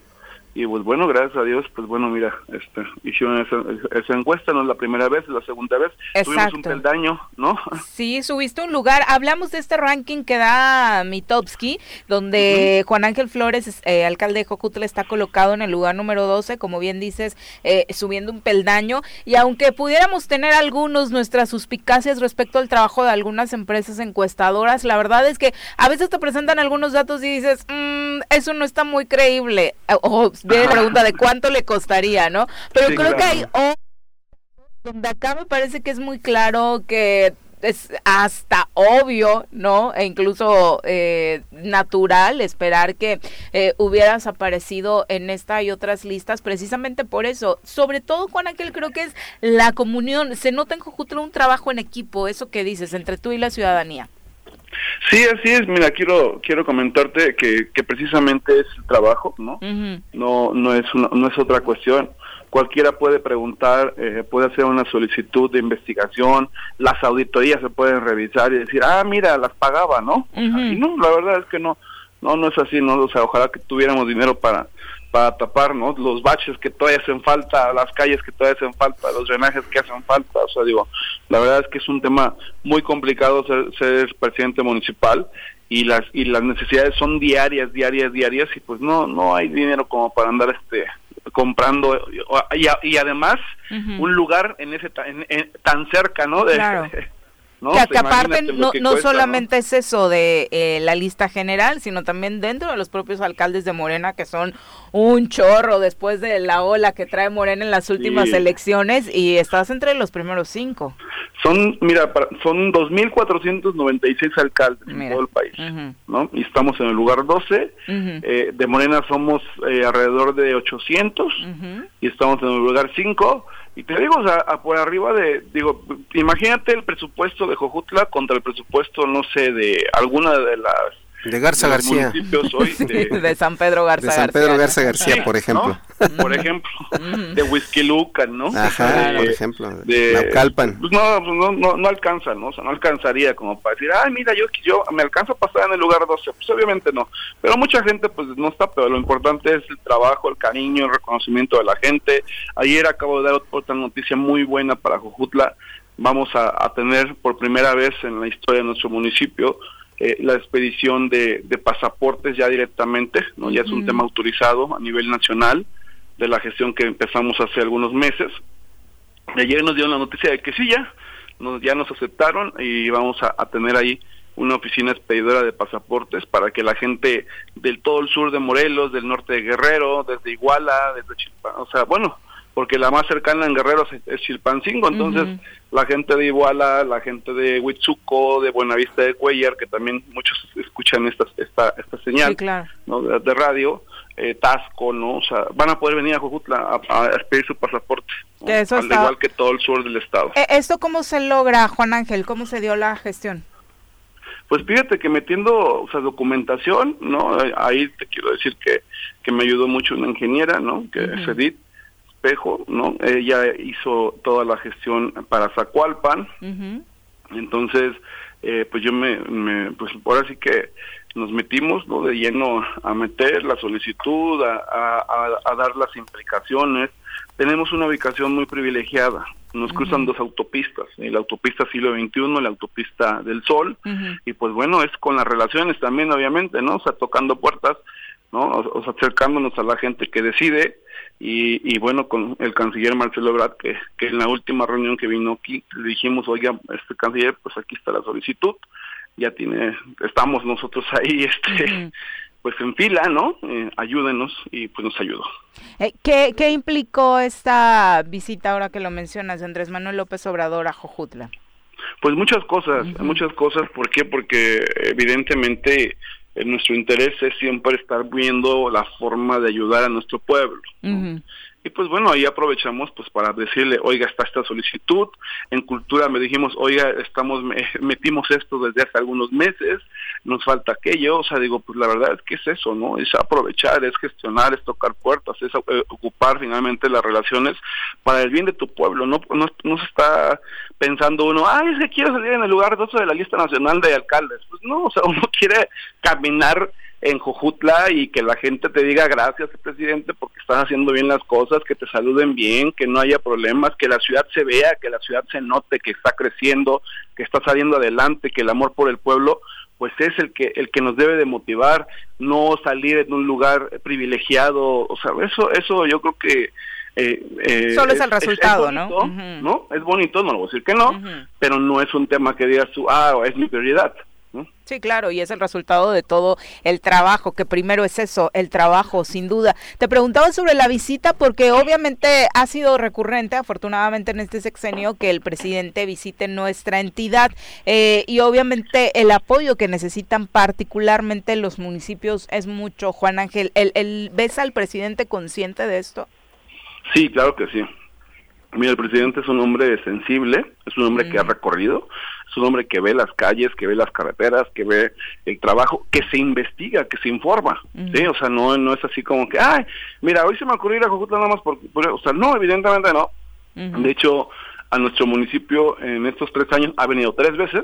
y pues bueno, gracias a Dios, pues bueno, mira, este, hicieron esa, encuesta, no es la primera vez, es la segunda vez. Tuvimos un peldaño, ¿no? Sí, subiste un lugar. Hablamos de este ranking que da Mitowski, donde Juan Ángel Flores, eh, alcalde de Jojutla, está colocado en el lugar número 12, como bien dices, eh, subiendo un peldaño. Y aunque pudiéramos tener algunos nuestras suspicacias respecto al trabajo de algunas empresas encuestadoras, la verdad es que a veces te presentan algunos datos y dices, mm, eso no está muy creíble. O viene la pregunta de cuánto le costaría, ¿no? Pero creo que hay donde acá me parece que es muy claro que es hasta obvio, ¿no? E incluso eh, natural esperar que eh, hubieras aparecido en esta y otras listas precisamente por eso. Sobre todo, Juan Aquel, creo que es la comunión. Se nota en Jojutla un trabajo en equipo, eso que dices, entre tú y la ciudadanía. Sí, así es. Mira, quiero quiero comentarte que, que precisamente es el trabajo, ¿no? No no es no es otra cuestión. Cualquiera puede preguntar, eh, puede hacer una solicitud de investigación, las auditorías se pueden revisar y decir, ah, mira, las pagaba, ¿no? Y no, la verdad es que no, no, no es así, ¿no? O sea, ojalá que tuviéramos dinero para para tapar ¿no? los baches que todavía hacen falta, las calles que todavía hacen falta, los drenajes que hacen falta. O sea, digo, la verdad es que es un tema muy complicado ser, ser presidente municipal y las y las necesidades son diarias, diarias, diarias y pues no no hay dinero como para andar este comprando y, y además un lugar en ese tan cerca, ¿no? De, Que, aparte no, no solamente es eso de eh, la lista general, sino también dentro de los propios alcaldes de Morena, que son un chorro después de la ola que trae Morena en las últimas elecciones, y estás entre los primeros cinco. Son, mira, son 2.496 alcaldes en todo el país, ¿no? Y estamos en el lugar 12, eh, de Morena somos eh, alrededor de 800, y estamos en el lugar 5, y te digo, por arriba de, digo, imagínate el presupuesto de Jojutla contra el presupuesto, no sé, de alguna de las de Garza García. de, San Pedro Garza García. De San Pedro Garza García, por ejemplo. Por ejemplo, de Whisky Lucan, ¿no? Ajá, por ejemplo, de Naucalpan. Pues no, pues no, no, no alcanza, ¿no? O sea, no alcanzaría como para decir, ay, mira, yo, yo me alcanzo a pasar en el lugar 12. Pues obviamente no. Pero mucha gente, pues no está, pero lo importante es el trabajo, el cariño, el reconocimiento de la gente. Ayer acabo de dar otra noticia muy buena para Jujutla. Vamos a, a tener por primera vez en la historia de nuestro municipio eh, la expedición de, pasaportes ya directamente, no ya es un tema autorizado a nivel nacional de la gestión que empezamos hace algunos meses. ayer nos dieron la noticia de que sí ya, nos, ya nos aceptaron y vamos a, tener ahí una oficina expedidora de pasaportes para que la gente del todo el sur de Morelos, del norte de Guerrero, desde Iguala, desde Chilpan, o sea, bueno, porque la más cercana en Guerrero es, Chilpancingo, entonces la gente de Iguala, la gente de Huitzuco, de Buenavista de Cuellar, que también muchos escuchan esta, esta, esta señal ¿no? de, radio, eh, Tasco, ¿no? O sea, van a poder venir a Jujutla a, pedir su pasaporte, al igual que todo el sur del estado. Eh, ¿Esto cómo se logra, Juan Ángel? ¿Cómo se dio la gestión? Pues fíjate que metiendo, o sea, documentación, ¿no? Ahí te quiero decir que, que me ayudó mucho una ingeniera, ¿no? Que es Edith, ¿no? Ella hizo toda la gestión para Zacualpan. Entonces, eh, pues yo me, pues ahora sí que nos metimos ¿no? de lleno a meter la solicitud, a, dar las implicaciones. Tenemos una ubicación muy privilegiada. Nos cruzan dos autopistas, la autopista siglo XXI, la autopista del Sol, y pues bueno, es con las relaciones también, obviamente, ¿no? O sea, tocando puertas, ¿no? O, sea, acercándonos a la gente que decide, y, bueno, con el canciller Marcelo Ebrard, que, que en la última reunión que vino aquí, le dijimos, oiga, este canciller, pues aquí está la solicitud, ya tiene, estamos nosotros ahí, este, pues en fila, ¿no? Eh, ayúdenos y pues nos ayudó. Eh, ¿qué, ¿Qué implicó esta visita ahora que lo mencionas, Andrés Manuel López Obrador a Jojutla? Pues muchas cosas, muchas cosas, ¿por qué? Porque evidentemente nuestro interés es siempre estar viendo la forma de ayudar a nuestro pueblo. Y pues bueno, ahí aprovechamos pues para decirle, oiga, está esta solicitud. En cultura me dijimos, oiga, estamos metimos esto desde hace algunos meses, nos falta aquello. O sea, digo, pues la verdad es que es eso, ¿no? Es aprovechar, es gestionar, es tocar puertas, es eh, ocupar finalmente las relaciones para el bien de tu pueblo. No, no, no se está pensando uno, ay, es que quiero salir en el lugar 12 de la lista nacional de alcaldes. Pues no, o sea, uno quiere caminar en Jojutla y que la gente te diga gracias, presidente, porque estás haciendo bien las cosas, que te saluden bien, que no haya problemas, que la ciudad se vea, que la ciudad se note, que está creciendo, que está saliendo adelante, que el amor por el pueblo pues es el que el que nos debe de motivar, no salir en un lugar privilegiado, o sea, eso eso yo creo que eh, eh, Solo es, el resultado, ¿no? ¿no? Es bonito, no lo voy a decir que no, pero no es un tema que digas tú, ah, es mi prioridad. Sí, claro, y es el resultado de todo el trabajo, que primero es eso, el trabajo, sin duda. Te preguntaba sobre la visita porque obviamente ha sido recurrente, afortunadamente en este sexenio, que el presidente visite nuestra entidad eh, y obviamente el apoyo que necesitan particularmente los municipios es mucho. Juan Ángel, ¿el, el, ¿ves al presidente consciente de esto? Sí, claro que sí. Mira, el presidente es un hombre sensible, es un hombre que ha recorrido, es un hombre que ve las calles, que ve las carreteras, que ve el trabajo, que se investiga, que se informa, ¿sí? O sea, no, no es así como que, ay, mira, hoy se me ocurrió ir a Jojutla nada más por, o sea, no, evidentemente no. De hecho, a nuestro municipio en estos tres años ha venido tres veces,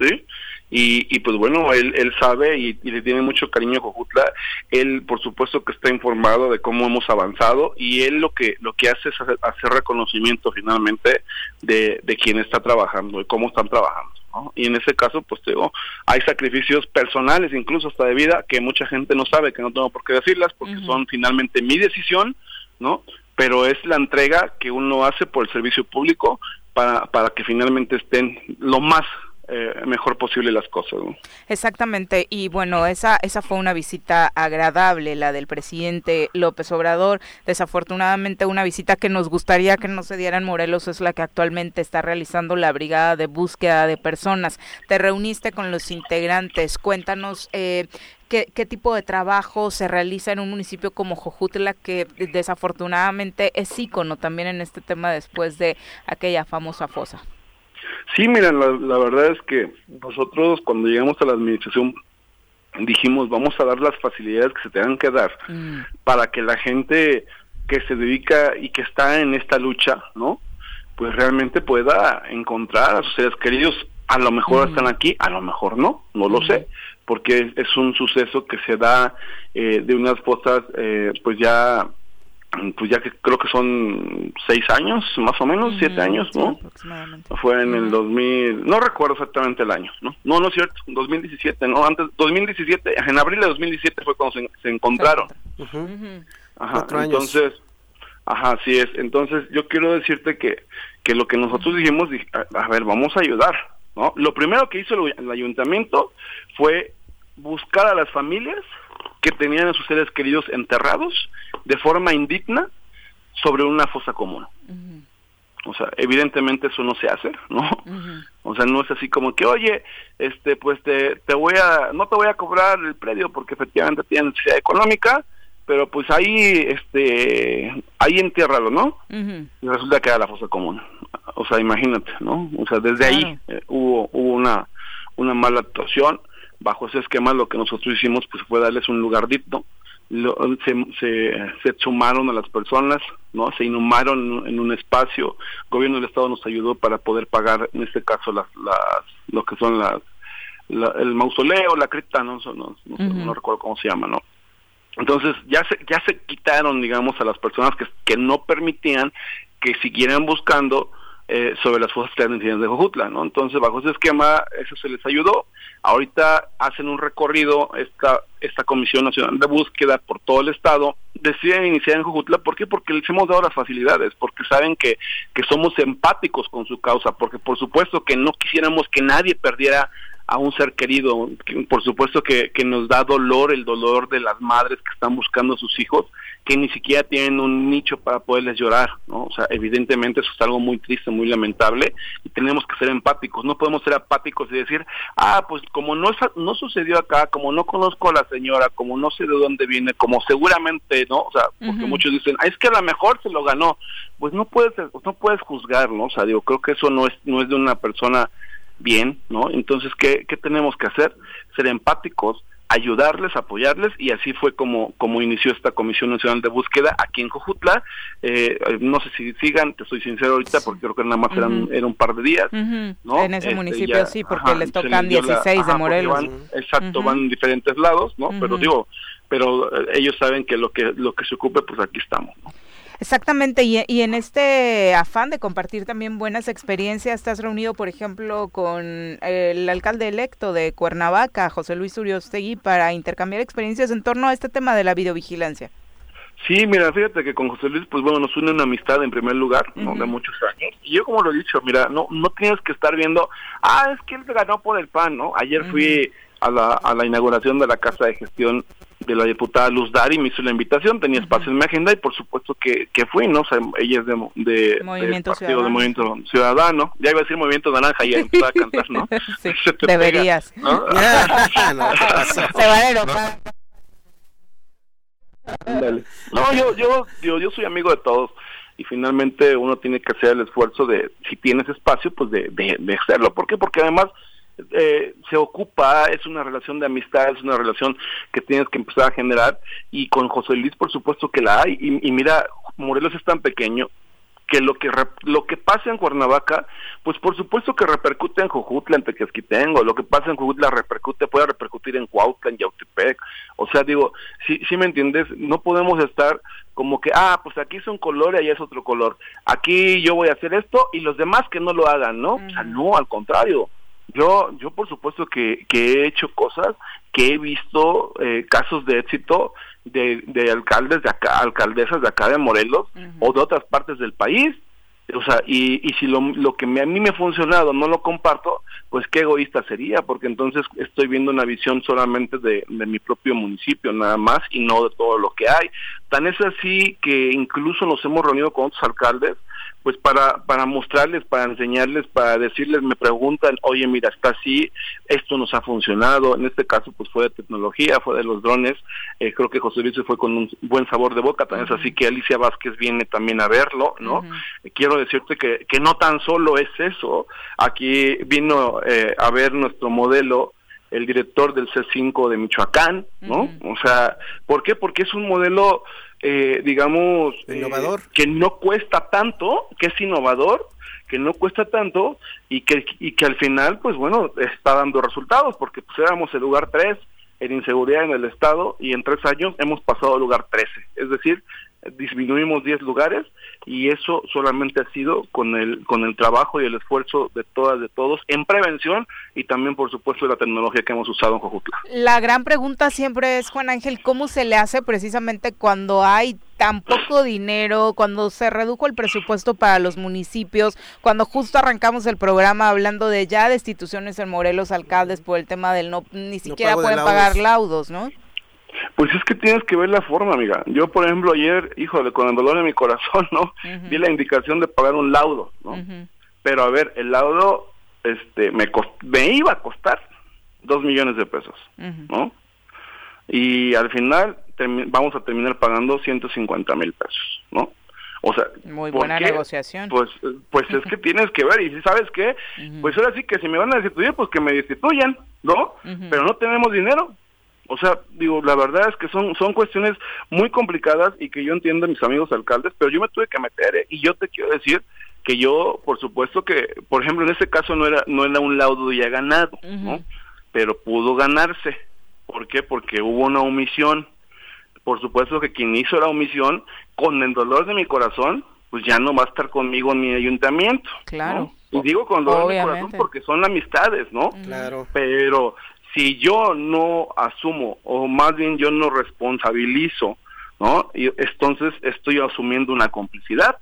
¿sí? Y, pues bueno, él, él sabe y, le tiene mucho cariño a Jojutla. Él, por supuesto, que está informado de cómo hemos avanzado y él lo que lo que hace es hacer, reconocimiento finalmente de, de quién está trabajando y cómo están trabajando. Y en ese caso, pues digo, hay sacrificios personales, incluso hasta de vida, que mucha gente no sabe, que no tengo por qué decirlas, porque son finalmente mi decisión, ¿no? Pero es la entrega que uno hace por el servicio público para, para que finalmente estén lo más eh, mejor posible las cosas. Exactamente, y bueno, esa, esa fue una visita agradable, la del presidente López Obrador. Desafortunadamente, una visita que nos gustaría que no se diera en Morelos es la que actualmente está realizando la Brigada de Búsqueda de Personas. Te reuniste con los integrantes, cuéntanos. Eh, ¿Qué, ¿Qué, tipo de trabajo se realiza en un municipio como Jojutla, que desafortunadamente es ícono también en este tema después de aquella famosa fosa? Sí, miren, la, verdad es que nosotros cuando llegamos a la administración dijimos vamos a dar las facilidades que se tengan que dar mm. para que la gente que se dedica y que está en esta lucha, ¿no? Pues realmente pueda encontrar a sus seres queridos. A lo mejor mm. están aquí, a lo mejor no, no lo sé, porque es, un suceso que se da eh, de unas fosas, eh, pues ya pues ya que creo que son seis años, más o menos, siete años, ¿no? Fue en el 2000, no recuerdo exactamente el año, ¿no? No, no es cierto, 2017, ¿no? Antes, 2017, en abril de 2017 fue cuando se, encontraron. Ajá, entonces, ajá, así es. Entonces, yo quiero decirte que, que lo que nosotros dijimos, a, ver, vamos a ayudar, ¿no? Lo primero que hizo el ayuntamiento fue buscar a las familias que tenían a sus seres queridos enterrados de forma indigna sobre una fosa común. O sea, evidentemente eso no se hace, ¿no? O sea, no es así como que, oye, este, pues te, te voy a, no te voy a cobrar el predio porque efectivamente tiene necesidad económica, pero pues ahí, este, ahí entiérralo, ¿no? Y resulta que era la fosa común. O sea, imagínate, ¿no? O sea, desde ahí eh, hubo, hubo una, una mala actuación bajo ese esquema lo que nosotros hicimos pues fue darles un lugar digno. Se, se, sumaron a las personas no se inhumaron en un espacio. El gobierno del estado nos ayudó para poder pagar en este caso las, las lo que son las el mausoleo la cripta no no, no, recuerdo cómo se llama no entonces ya se ya se quitaron digamos a las personas que que no permitían que siguieran buscando eh, sobre las fosas clandestinas de Jojutla, ¿no? Entonces, bajo ese esquema, eso se les ayudó. Ahorita hacen un recorrido, esta, esta Comisión Nacional de Búsqueda por todo el Estado, deciden iniciar en Jojutla, ¿por qué? Porque les hemos dado las facilidades, porque saben que, que somos empáticos con su causa, porque por supuesto que no quisiéramos que nadie perdiera a un ser querido. Por supuesto que, que, nos da dolor el dolor de las madres que están buscando a sus hijos, que ni siquiera tienen un nicho para poderles llorar, ¿no? O sea, evidentemente eso es algo muy triste, muy lamentable, y tenemos que ser empáticos. No podemos ser apáticos y decir, ah, pues como no, no sucedió acá, como no conozco a la señora, como no sé de dónde viene, como seguramente, ¿no? O sea, porque muchos dicen, ah, es que a lo mejor se lo ganó. Pues no puedes, no puedes juzgar, ¿no? O sea, digo, creo que eso no es, no es de una persona bien, ¿no? Entonces, ¿qué, ¿qué tenemos que hacer? Ser empáticos, ayudarles, apoyarles y así fue como, como inició esta Comisión Nacional de Búsqueda aquí en Cojutla. Eh, no sé si sigan, te soy sincero ahorita porque creo que nada más eran, era un par de días. ¿no? En ese este, municipio sí, porque les tocan 16 de Morelos. exacto, van en diferentes lados, ¿no? Pero digo, pero eh, ellos saben que lo que lo que se ocupe, pues aquí estamos. ¿no? Exactamente, y, y, en este afán de compartir también buenas experiencias, estás reunido, por ejemplo, con el alcalde electo de Cuernavaca, José Luis Uriostegui, para intercambiar experiencias en torno a este tema de la videovigilancia. Sí, mira, fíjate que con José Luis, pues bueno, nos une una amistad en primer lugar, ¿no? De muchos años. Y yo, como lo he dicho, mira, no no tienes que estar viendo, ah, es que él ganó por el PAN, ¿no? Ayer fui a la, a la inauguración de la Casa de Gestión de la diputada Luz Dari, me hizo la invitación, tenía espacio en mi agenda y por supuesto que, que fui, ¿no? O sea, ella es de, de, Movimiento Partido de Movimiento Ciudadano, ya iba a decir Movimiento Naranja y empezó a cantar, ¿no? sí, deberías. ¿no? Se va a enojar. No, yo, yo, yo, yo soy amigo de todos y finalmente uno tiene que hacer el esfuerzo de, si tienes espacio, pues de, de, de hacerlo. ¿Por qué? Porque además eh, se ocupa, es una relación de amistad, es una relación que tienes que empezar a generar y con José Luis por supuesto que la hay y, mira, Morelos es tan pequeño que lo que lo que pasa en Cuernavaca, pues por supuesto que repercute en Jojutla, en Tequesquitengo, lo que pasa en Jojutla repercute, puede repercutir en Cuautla, en Yautepec, o sea, digo, si, si me entiendes, no podemos estar como que, ah, pues aquí es un color y allá es otro color, aquí yo voy a hacer esto y los demás que no lo hagan, ¿no? O sea, no, al contrario, yo, yo por supuesto que, que he hecho cosas, que he visto eh, casos de éxito de, de alcaldes de acá, alcaldesas de acá de Morelos o de otras partes del país. O sea, y, y si lo, lo que a mí me ha funcionado no lo comparto, pues qué egoísta sería, porque entonces estoy viendo una visión solamente de, de mi propio municipio, nada más, y no de todo lo que hay. Tan es así que incluso nos hemos reunido con otros alcaldes pues para, para mostrarles, para enseñarles, para decirles, me preguntan, oye, mira, está así, esto nos ha funcionado, en este caso pues fue de tecnología, fue de los drones, eh, creo que José Luis se fue con un buen sabor de boca, también es así que Alicia Vázquez viene también a verlo, ¿no? Quiero decirte que, que no tan solo es eso, aquí vino eh, a ver nuestro modelo, el director del C5 de Michoacán, ¿no? O sea, ¿por qué? Porque es un modelo eh, digamos, eh, innovador. que no cuesta tanto, que es innovador, que no cuesta tanto y que, y que al final, pues bueno, está dando resultados, porque pues éramos el lugar 3 en inseguridad en el Estado y en tres años hemos pasado al lugar 13. Es decir, disminuimos 10 lugares y eso solamente ha sido con el con el trabajo y el esfuerzo de todas de todos en prevención y también por supuesto de la tecnología que hemos usado en Jojutla. La gran pregunta siempre es Juan Ángel, ¿cómo se le hace precisamente cuando hay tan poco dinero, cuando se redujo el presupuesto para los municipios, cuando justo arrancamos el programa hablando de ya destituciones en Morelos alcaldes por el tema del no ni siquiera pueden pagar laudos, ¿no? Pues es que tienes que ver la forma, amiga. Yo, por ejemplo, ayer, híjole, con el dolor en mi corazón, ¿no? Vi la indicación de pagar un laudo, ¿no? Pero a ver, el laudo este, me, me iba a costar dos millones de pesos, ¿no? Y al final vamos a terminar pagando 150 mil pesos, ¿no? O sea, muy buena negociación. Pues, pues es que tienes que ver, y si sabes qué, pues ahora sí que si me van a destituir, pues que me destituyan, ¿no? Pero no tenemos dinero, o sea, digo, la verdad es que son, son cuestiones muy complicadas y que yo entiendo a mis amigos alcaldes, pero yo me tuve que meter ¿eh? y yo te quiero decir que yo, por supuesto que, por ejemplo, en este caso no era, no era un laudo ya ganado, ¿no? Pero pudo ganarse. ¿Por qué? Porque hubo una omisión. Por supuesto que quien hizo la omisión, con el dolor de mi corazón, pues ya no va a estar conmigo en mi ayuntamiento. Claro. Y digo con dolor de mi corazón porque son amistades, ¿no? Claro. Pero si yo no asumo o más bien yo no responsabilizo, ¿no? Y entonces estoy asumiendo una complicidad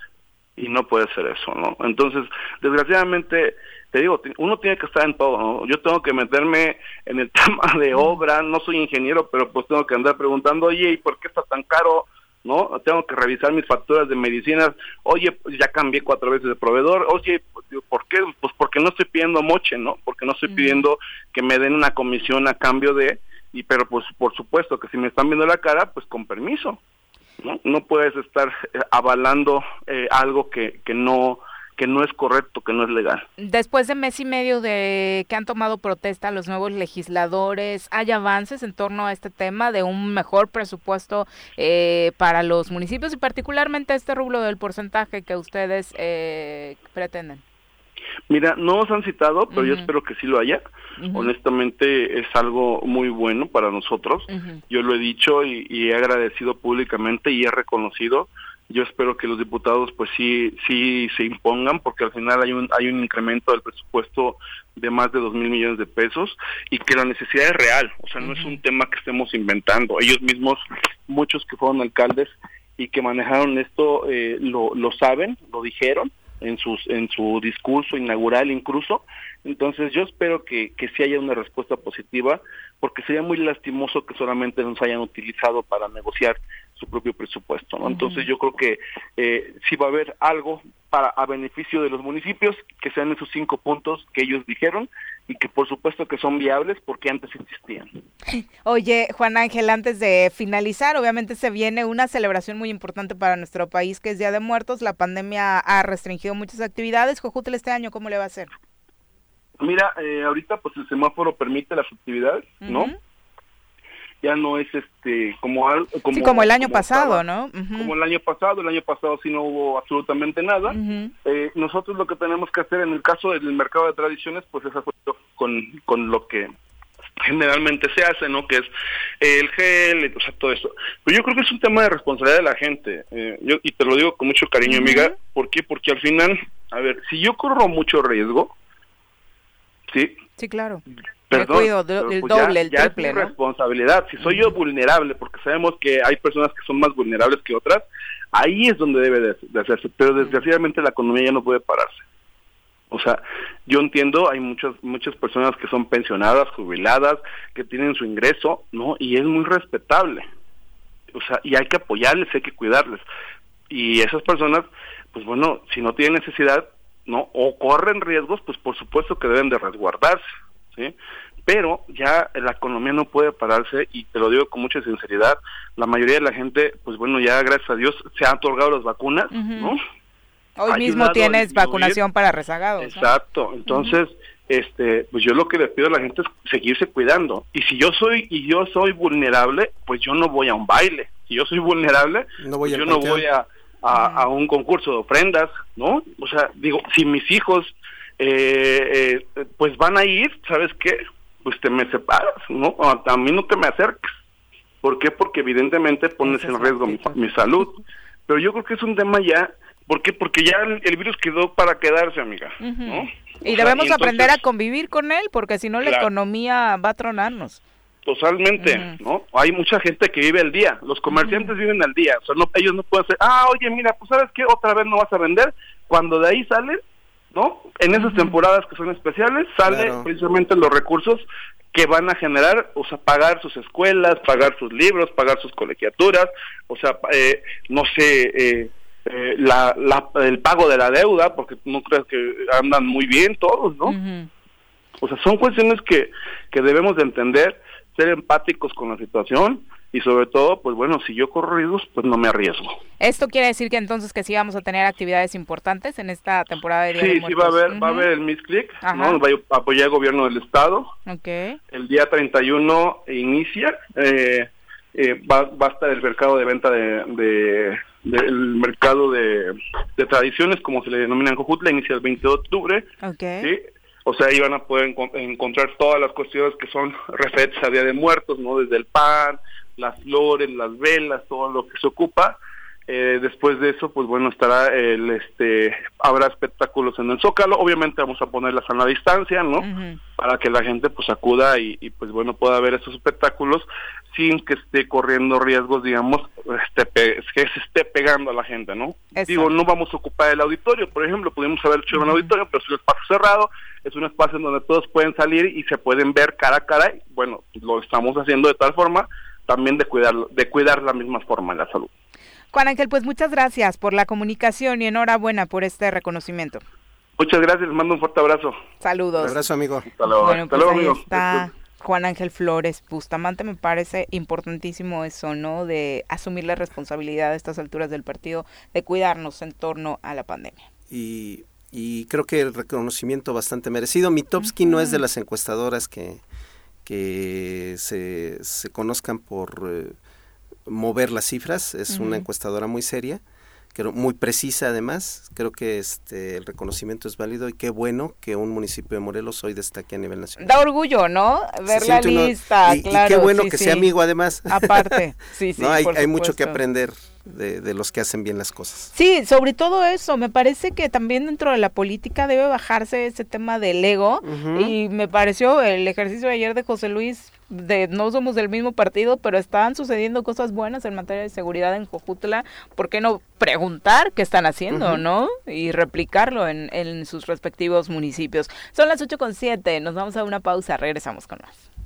y no puede ser eso, ¿no? Entonces, desgraciadamente, te digo, uno tiene que estar en todo, ¿no? Yo tengo que meterme en el tema de obra, no soy ingeniero, pero pues tengo que andar preguntando, oye, ¿y por qué está tan caro? ¿No? Tengo que revisar mis facturas de medicinas. Oye, pues ya cambié cuatro veces de proveedor. Oye, ¿por qué? Pues porque no estoy pidiendo moche, ¿no? Porque no estoy pidiendo que me den una comisión a cambio de, y pero pues por supuesto que si me están viendo la cara, pues con permiso, ¿no? No puedes estar eh, avalando eh, algo que, que no que no es correcto, que no es legal. Después de mes y medio de que han tomado protesta los nuevos legisladores, ¿hay avances en torno a este tema de un mejor presupuesto eh, para los municipios y particularmente este rublo del porcentaje que ustedes eh, pretenden? Mira, no nos han citado, pero yo espero que sí lo haya. Honestamente es algo muy bueno para nosotros. Yo lo he dicho y, y, he agradecido públicamente y he reconocido yo espero que los diputados pues sí sí se impongan porque al final hay un hay un incremento del presupuesto de más de dos mil millones de pesos y que la necesidad es real o sea no es un tema que estemos inventando. Ellos mismos muchos que fueron alcaldes y que manejaron esto eh, lo lo saben lo dijeron en sus en su discurso inaugural incluso entonces yo espero que que sí haya una respuesta positiva porque sería muy lastimoso que solamente nos hayan utilizado para negociar su propio presupuesto. ¿no? Entonces yo creo que eh, sí va a haber algo para a beneficio de los municipios, que sean esos cinco puntos que ellos dijeron y que por supuesto que son viables porque antes existían. Oye, Juan Ángel, antes de finalizar, obviamente se viene una celebración muy importante para nuestro país que es Día de Muertos. La pandemia ha restringido muchas actividades. Jojutl este año, ¿cómo le va a hacer? Mira, eh, ahorita pues el semáforo permite las actividades, ¿no? Ya no es este como como, sí, como el año pasado, ¿no? Como el año pasado, el año pasado sí no hubo absolutamente nada. eh, nosotros lo que tenemos que hacer en el caso del mercado de tradiciones, pues es con, con lo que generalmente se hace, ¿no? Que es el gel, o sea, todo eso. Pero yo creo que es un tema de responsabilidad de la gente. Eh, yo, y te lo digo con mucho cariño, amiga. ¿Por qué? Porque al final, a ver, si yo corro mucho riesgo, ¿sí? Sí, claro. Perdón, el pues doble, el triple, es responsabilidad. Si soy yo vulnerable, porque sabemos que hay personas que son más vulnerables que otras, ahí es donde debe de, hacerse. Pero desgraciadamente la economía ya no puede pararse. O sea, yo entiendo, hay muchas muchas personas que son pensionadas, jubiladas, que tienen su ingreso, ¿no? Y es muy respetable. O sea, y hay que apoyarles, hay que cuidarles. Y esas personas, pues bueno, si no tienen necesidad, ¿no? O corren riesgos, pues por supuesto que deben de resguardarse. Pero ya la economía no puede pararse y te lo digo con mucha sinceridad, la mayoría de la gente, pues bueno, ya gracias a Dios se han otorgado las vacunas, ¿no? Hoy mismo tienes vacunación para rezagados. Exacto, entonces, este, pues yo lo que le pido a la gente es seguirse cuidando. Y si yo soy y yo soy vulnerable, pues yo no voy a un baile. Si yo soy vulnerable, pues yo no voy a, a, a, un concurso de ofrendas, ¿no? O sea, digo, si mis hijos eh, eh, pues van a ir, ¿sabes qué? Pues te me separas, ¿no? A, mí no te me acerques. ¿Por qué? Porque evidentemente pones en riesgo mi, salud. Pero yo creo que es un tema ya, ¿por qué? Porque ya el, virus quedó para quedarse, amiga, ¿no? Y debemos aprender a convivir con él, porque si no la economía va a tronarnos. Totalmente, ¿no? Hay mucha gente que vive al día, los comerciantes viven al día, o sea, no, ellos no pueden hacer, ah, oye, mira, pues sabes qué, otra vez no vas a vender, cuando de ahí sales, ¿no? En esas temporadas que son especiales sale precisamente los recursos que van a generar, o sea, pagar sus escuelas, pagar sus libros, pagar sus colegiaturas, o sea, eh, no sé, eh, eh, la, el pago de la deuda, porque no creas que andan muy bien todos, ¿no? O sea, son cuestiones que, que debemos de entender, ser empáticos con la situación, y sobre todo, pues bueno, si yo corro riesgos, pues no me arriesgo. ¿Esto quiere decir que entonces que sí vamos a tener actividades importantes en esta temporada de Día Sí, sí va a haber, va a haber el Miss Click, ¿no? va a apoyar el gobierno del estado. Okay. El día 31 inicia, eh, eh, va, va a estar el mercado de venta de, de, el mercado de, de, tradiciones, como se le denomina en Cojutla, inicia el 20 de octubre. Okay. ¿sí? O sea, ahí van a poder encontrar todas las cuestiones que son referentes a Día de Muertos, ¿no? Desde el pan, las flores, las velas, todo lo que se ocupa. Eh, después de eso, pues bueno, estará el, este, habrá espectáculos en el Zócalo. Obviamente vamos a ponerlas a la distancia, ¿no? Para que la gente pues acuda y, pues bueno, pueda ver esos espectáculos sin que esté corriendo riesgos, digamos, este, que se esté pegando a la gente, ¿no? Digo, no vamos a ocupar el auditorio, por ejemplo, pudimos haber hecho un auditorio, pero es un espacio cerrado, es un espacio en donde todos pueden salir y se pueden ver cara a cara. Y, bueno, lo estamos haciendo de tal forma también de cuidar, de cuidar la misma forma la salud. Juan Ángel, pues muchas gracias por la comunicación y enhorabuena por este reconocimiento. Muchas gracias, les mando un fuerte abrazo. Saludos. Un abrazo, amigo. Hasta luego. Bueno, pues ahí está Juan Ángel Flores Bustamante. Me parece importantísimo eso, ¿no? De asumir la responsabilidad a estas alturas del partido de cuidarnos en torno a la pandemia. Y y creo que el reconocimiento bastante merecido. Mitowski no es de las encuestadoras que, que se, se conozcan por eh, mover las cifras, es una encuestadora muy seria creo, muy precisa además. Creo que este el reconocimiento es válido y qué bueno que un municipio de Morelos hoy destaque a nivel nacional. Da orgullo, ¿no? Ver la lista, y, qué bueno que sea amigo además. Aparte, sí, sí. ¿No? Hay, hay mucho que aprender de, los que hacen bien las cosas. Sí, sobre todo eso. Me parece que también dentro de la política debe bajarse ese tema del ego. Y me pareció el ejercicio de ayer de José Luis de no somos del mismo partido, pero están sucediendo cosas buenas en materia de seguridad en Jojutla, ¿por qué no preguntar qué están haciendo, no? Y replicarlo en, en sus respectivos municipios. Son las ocho con siete, nos vamos a una pausa, regresamos con más.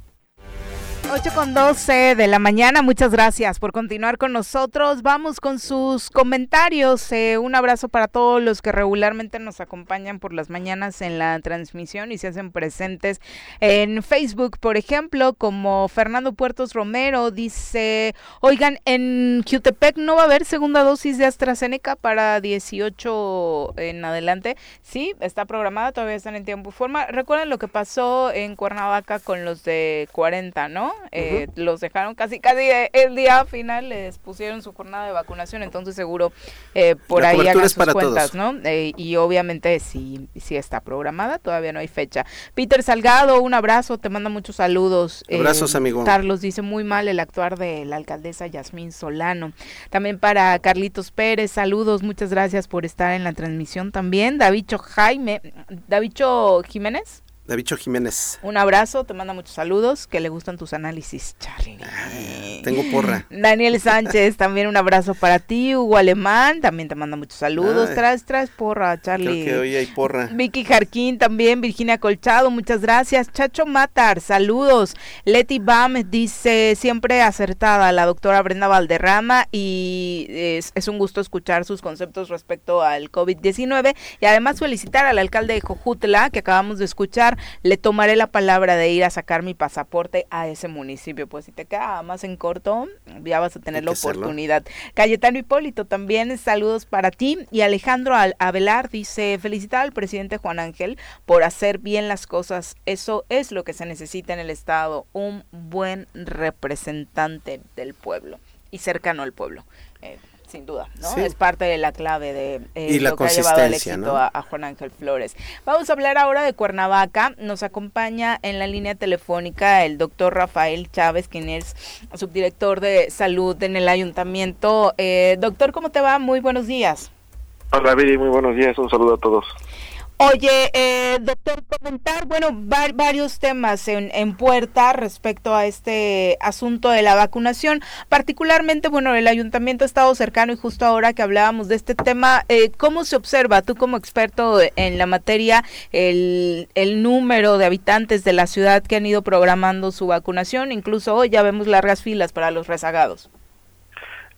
8 con 12 de la mañana, muchas gracias por continuar con nosotros. Vamos con sus comentarios. Eh, un abrazo para todos los que regularmente nos acompañan por las mañanas en la transmisión y se hacen presentes en Facebook, por ejemplo, como Fernando Puertos Romero dice, oigan, en Jutepec no va a haber segunda dosis de AstraZeneca para 18 en adelante. Sí, está programada, todavía están en tiempo y forma. Recuerden lo que pasó en Cuernavaca con los de 40, ¿no? Eh, los dejaron casi, casi el día final, les pusieron su jornada de vacunación, entonces seguro eh, por ahí hagan sus cuentas, ¿no? Eh, y obviamente sí, sí está programada, todavía no hay fecha. Peter Salgado, un abrazo, te manda muchos saludos. Abrazos, amigo. Carlos dice muy mal el actuar de la alcaldesa Yasmín Solano. También para Carlitos Pérez, saludos, muchas gracias por estar en la transmisión también. Davicho Jaime, Davicho Jiménez. Davicho Jiménez. Un abrazo, te manda muchos saludos, que le gustan tus análisis, Charlie. Ah, tengo porra. Daniel Sánchez, también un abrazo para ti. Hugo Alemán, también te manda muchos saludos. Traes, traes porra, Charlie. Creo que hoy hay porra. Vicky Jarquín también, Virginia Colchado, muchas gracias. Chacho Matar, saludos. Leti Bam dice, siempre acertada la doctora Brenda Valderrama y es, es un gusto escuchar sus conceptos respecto al COVID-19 y además felicitar al alcalde de Jojutla que acabamos de escuchar le tomaré la palabra de ir a sacar mi pasaporte a ese municipio. Pues si te queda más en corto, ya vas a tener la oportunidad. Cayetano Hipólito también, saludos para ti. Y Alejandro Avelar dice, felicitar al presidente Juan Ángel por hacer bien las cosas. Eso es lo que se necesita en el Estado, un buen representante del pueblo y cercano al pueblo. Eh, sin duda, ¿no? Es parte de la clave de eh, lo que ha llevado al éxito a, Juan Ángel Flores. Vamos a hablar ahora de Cuernavaca. Nos acompaña en la línea telefónica el doctor Rafael Chávez, quien es subdirector de salud en el ayuntamiento. Eh, doctor, ¿cómo te va? Muy buenos días. Hola, Viri, muy buenos días. Un saludo a todos. Oye, eh, doctor, comentar, bueno, varios temas en, puerta respecto a este asunto de la vacunación. Particularmente, bueno, el ayuntamiento ha estado cercano y justo ahora que hablábamos de este tema, eh, ¿cómo se observa, tú como experto en la materia, el, el número de habitantes de la ciudad que han ido programando su vacunación? Incluso hoy ya vemos largas filas para los rezagados.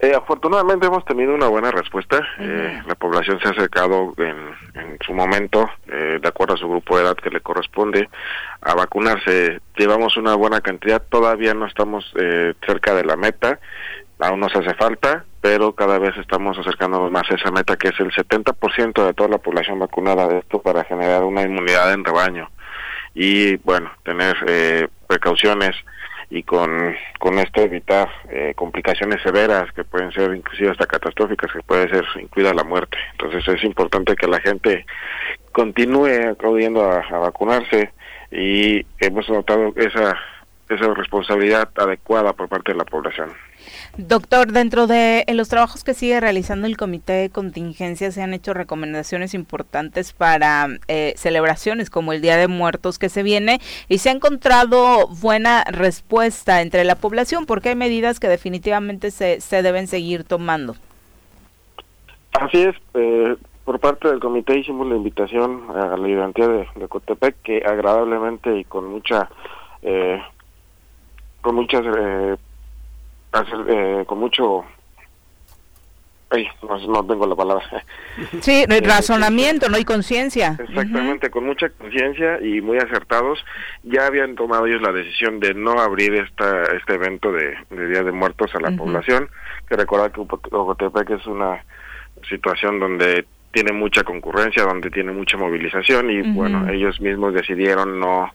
Eh, afortunadamente hemos tenido una buena respuesta. Eh, la población se ha acercado en, su momento, eh, de acuerdo a su grupo de edad que le corresponde, a vacunarse. Llevamos una buena cantidad, todavía no estamos cerca de la meta, aún nos hace falta, pero cada vez estamos acercándonos más a esa meta que es el 70% de toda la población vacunada de esto para generar una inmunidad en rebaño. Y bueno, tener precauciones y con, con esto evitar eh, complicaciones severas que pueden ser inclusive hasta catastróficas, que puede ser incluida la muerte. Entonces es importante que la gente continúe acudiendo a, a vacunarse y hemos notado esa, esa responsabilidad adecuada por parte de la población. Doctor, dentro de los trabajos que sigue realizando el Comité de Contingencia, se han hecho recomendaciones importantes para eh, celebraciones como el Día de Muertos que se viene y se ha encontrado buena respuesta entre la población porque hay medidas que definitivamente se, se deben seguir tomando. Así es, eh, por parte del comité hicimos la invitación a la identidad de, de que agradablemente y con mucha eh, con muchas eh, eh, con mucho Ay, no, tengo la palabra. Sí, eh, razonamiento, no hay conciencia. Exactamente, con mucha conciencia y muy acertados, ya habían tomado ellos la decisión de no abrir esta, este evento de, Día de Muertos a la población, que recordar que Ocotepec es una situación donde tiene mucha concurrencia, donde tiene mucha movilización y bueno, ellos mismos decidieron no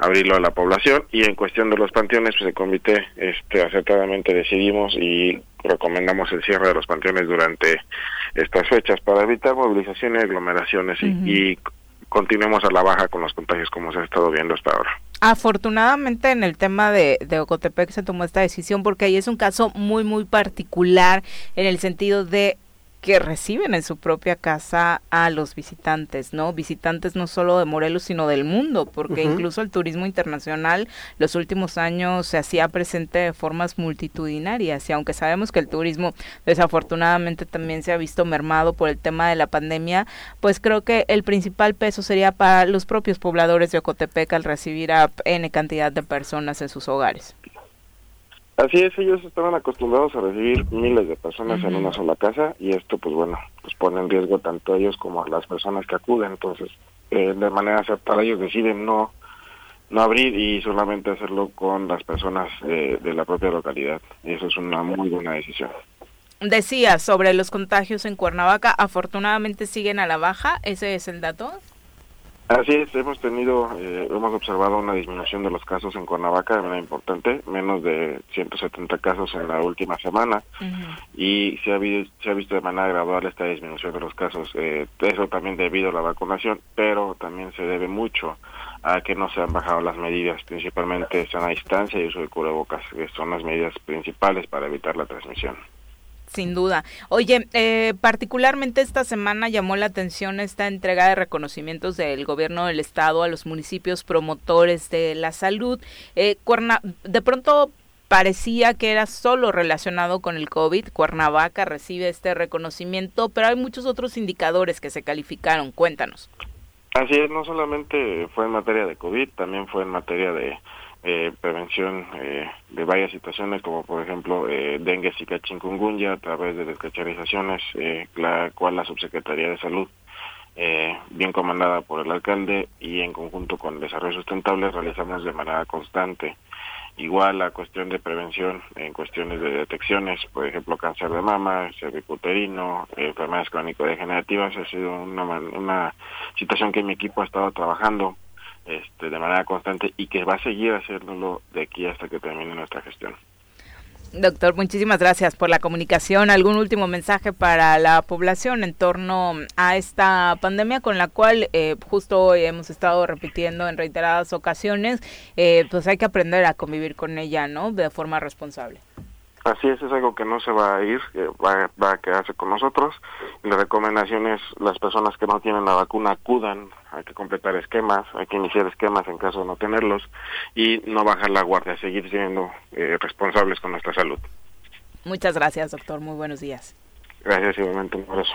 abrirlo a la población y en cuestión de los panteones pues el comité este acertadamente decidimos y recomendamos el cierre de los panteones durante estas fechas para evitar movilizaciones y aglomeraciones y, continuemos a la baja con los contagios como se ha estado viendo hasta ahora. Afortunadamente en el tema de, de Ocotepec se tomó esta decisión porque ahí es un caso muy muy particular en el sentido de que reciben en su propia casa a los visitantes, ¿no? Visitantes no solo de Morelos, sino del mundo, porque incluso el turismo internacional los últimos años se hacía presente de formas multitudinarias y aunque sabemos que el turismo desafortunadamente también se ha visto mermado por el tema de la pandemia, pues creo que el principal peso sería para los propios pobladores de Ocotepec al recibir a N cantidad de personas en sus hogares. Así es, ellos estaban acostumbrados a recibir miles de personas en una sola casa y esto pues bueno, pues pone en riesgo tanto a ellos como a las personas que acuden, entonces eh, de manera acertada ellos deciden no no abrir y solamente hacerlo con las personas eh, de la propia localidad y eso es una muy buena decisión. Decía sobre los contagios en Cuernavaca, afortunadamente siguen a la baja, ese es el dato. Así es, hemos tenido, eh, hemos observado una disminución de los casos en Cuernavaca de manera importante, menos de 170 casos en la última semana y se ha, se ha visto de manera gradual esta disminución de los casos. Eh, eso también debido a la vacunación, pero también se debe mucho a que no se han bajado las medidas, principalmente sana distancia y uso de cubrebocas, que son las medidas principales para evitar la transmisión. Sin duda. Oye, eh, particularmente esta semana llamó la atención esta entrega de reconocimientos del gobierno del estado a los municipios promotores de la salud. Eh, de pronto parecía que era solo relacionado con el COVID. Cuernavaca recibe este reconocimiento, pero hay muchos otros indicadores que se calificaron. Cuéntanos. Así es, no solamente fue en materia de COVID, también fue en materia de eh, prevención eh, de varias situaciones como por ejemplo eh, dengue, zika, chikungunya a través de descacharizaciones, eh, la cual la Subsecretaría de Salud, eh, bien comandada por el alcalde y en conjunto con Desarrollo Sustentable realizamos de manera constante. Igual la cuestión de prevención en cuestiones de detecciones, por ejemplo cáncer de mama, cervicuterino, enfermedades crónico-degenerativas, ha sido una, una situación que mi equipo ha estado trabajando este, de manera constante y que va a seguir haciéndolo de aquí hasta que termine nuestra gestión. Doctor, muchísimas gracias por la comunicación. ¿Algún último mensaje para la población en torno a esta pandemia con la cual eh, justo hoy hemos estado repitiendo en reiteradas ocasiones? Eh, pues hay que aprender a convivir con ella, ¿no? De forma responsable. Así es, es algo que no se va a ir, va, va, a quedarse con nosotros. La recomendación es las personas que no tienen la vacuna acudan, hay que completar esquemas, hay que iniciar esquemas en caso de no tenerlos y no bajar la guardia, seguir siendo eh, responsables con nuestra salud. Muchas gracias, doctor. Muy buenos días. Gracias, igualmente. Un abrazo.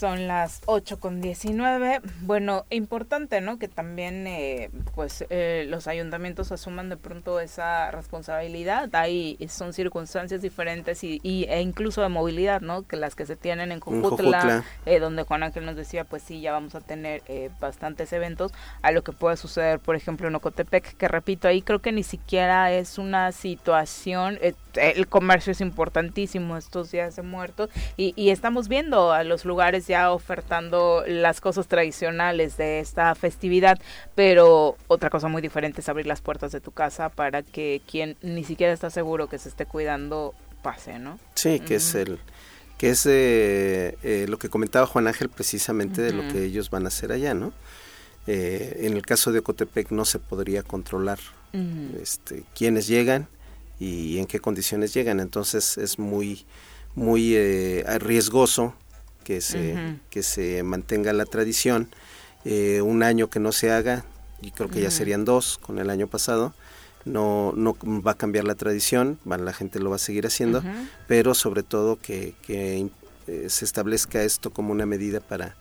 Son las 8 con 19. Bueno, importante, ¿no? Que también, eh, pues, eh, los ayuntamientos asuman de pronto esa responsabilidad. Ahí son circunstancias diferentes y, e incluso de movilidad, ¿no? Que las que se tienen en Cojutla, eh, donde Juan Ángel nos decía, pues sí, ya vamos a tener bastantes eventos, a lo que puede suceder, por ejemplo, en Ocotepec, que repito, ahí creo que ni siquiera es una situación, el comercio es importantísimo estos días de muertos y, y estamos viendo a los lugares ya ofertando las cosas tradicionales de esta festividad, pero otra cosa muy diferente es abrir las puertas de tu casa para que quien ni siquiera está seguro que se esté cuidando pase, ¿no? Sí, que es el que es eh, eh, lo que comentaba Juan Ángel precisamente de lo que ellos van a hacer allá, ¿no? Eh, en el caso de Ocotepec no se podría controlar este, quiénes llegan y en qué condiciones llegan, entonces es muy muy riesgoso que se, que se mantenga la tradición. Eh, un año que no se haga, y creo que ya serían dos con el año pasado, no, no va a cambiar la tradición, la gente lo va a seguir haciendo, pero sobre todo que, que eh, se establezca esto como una medida para,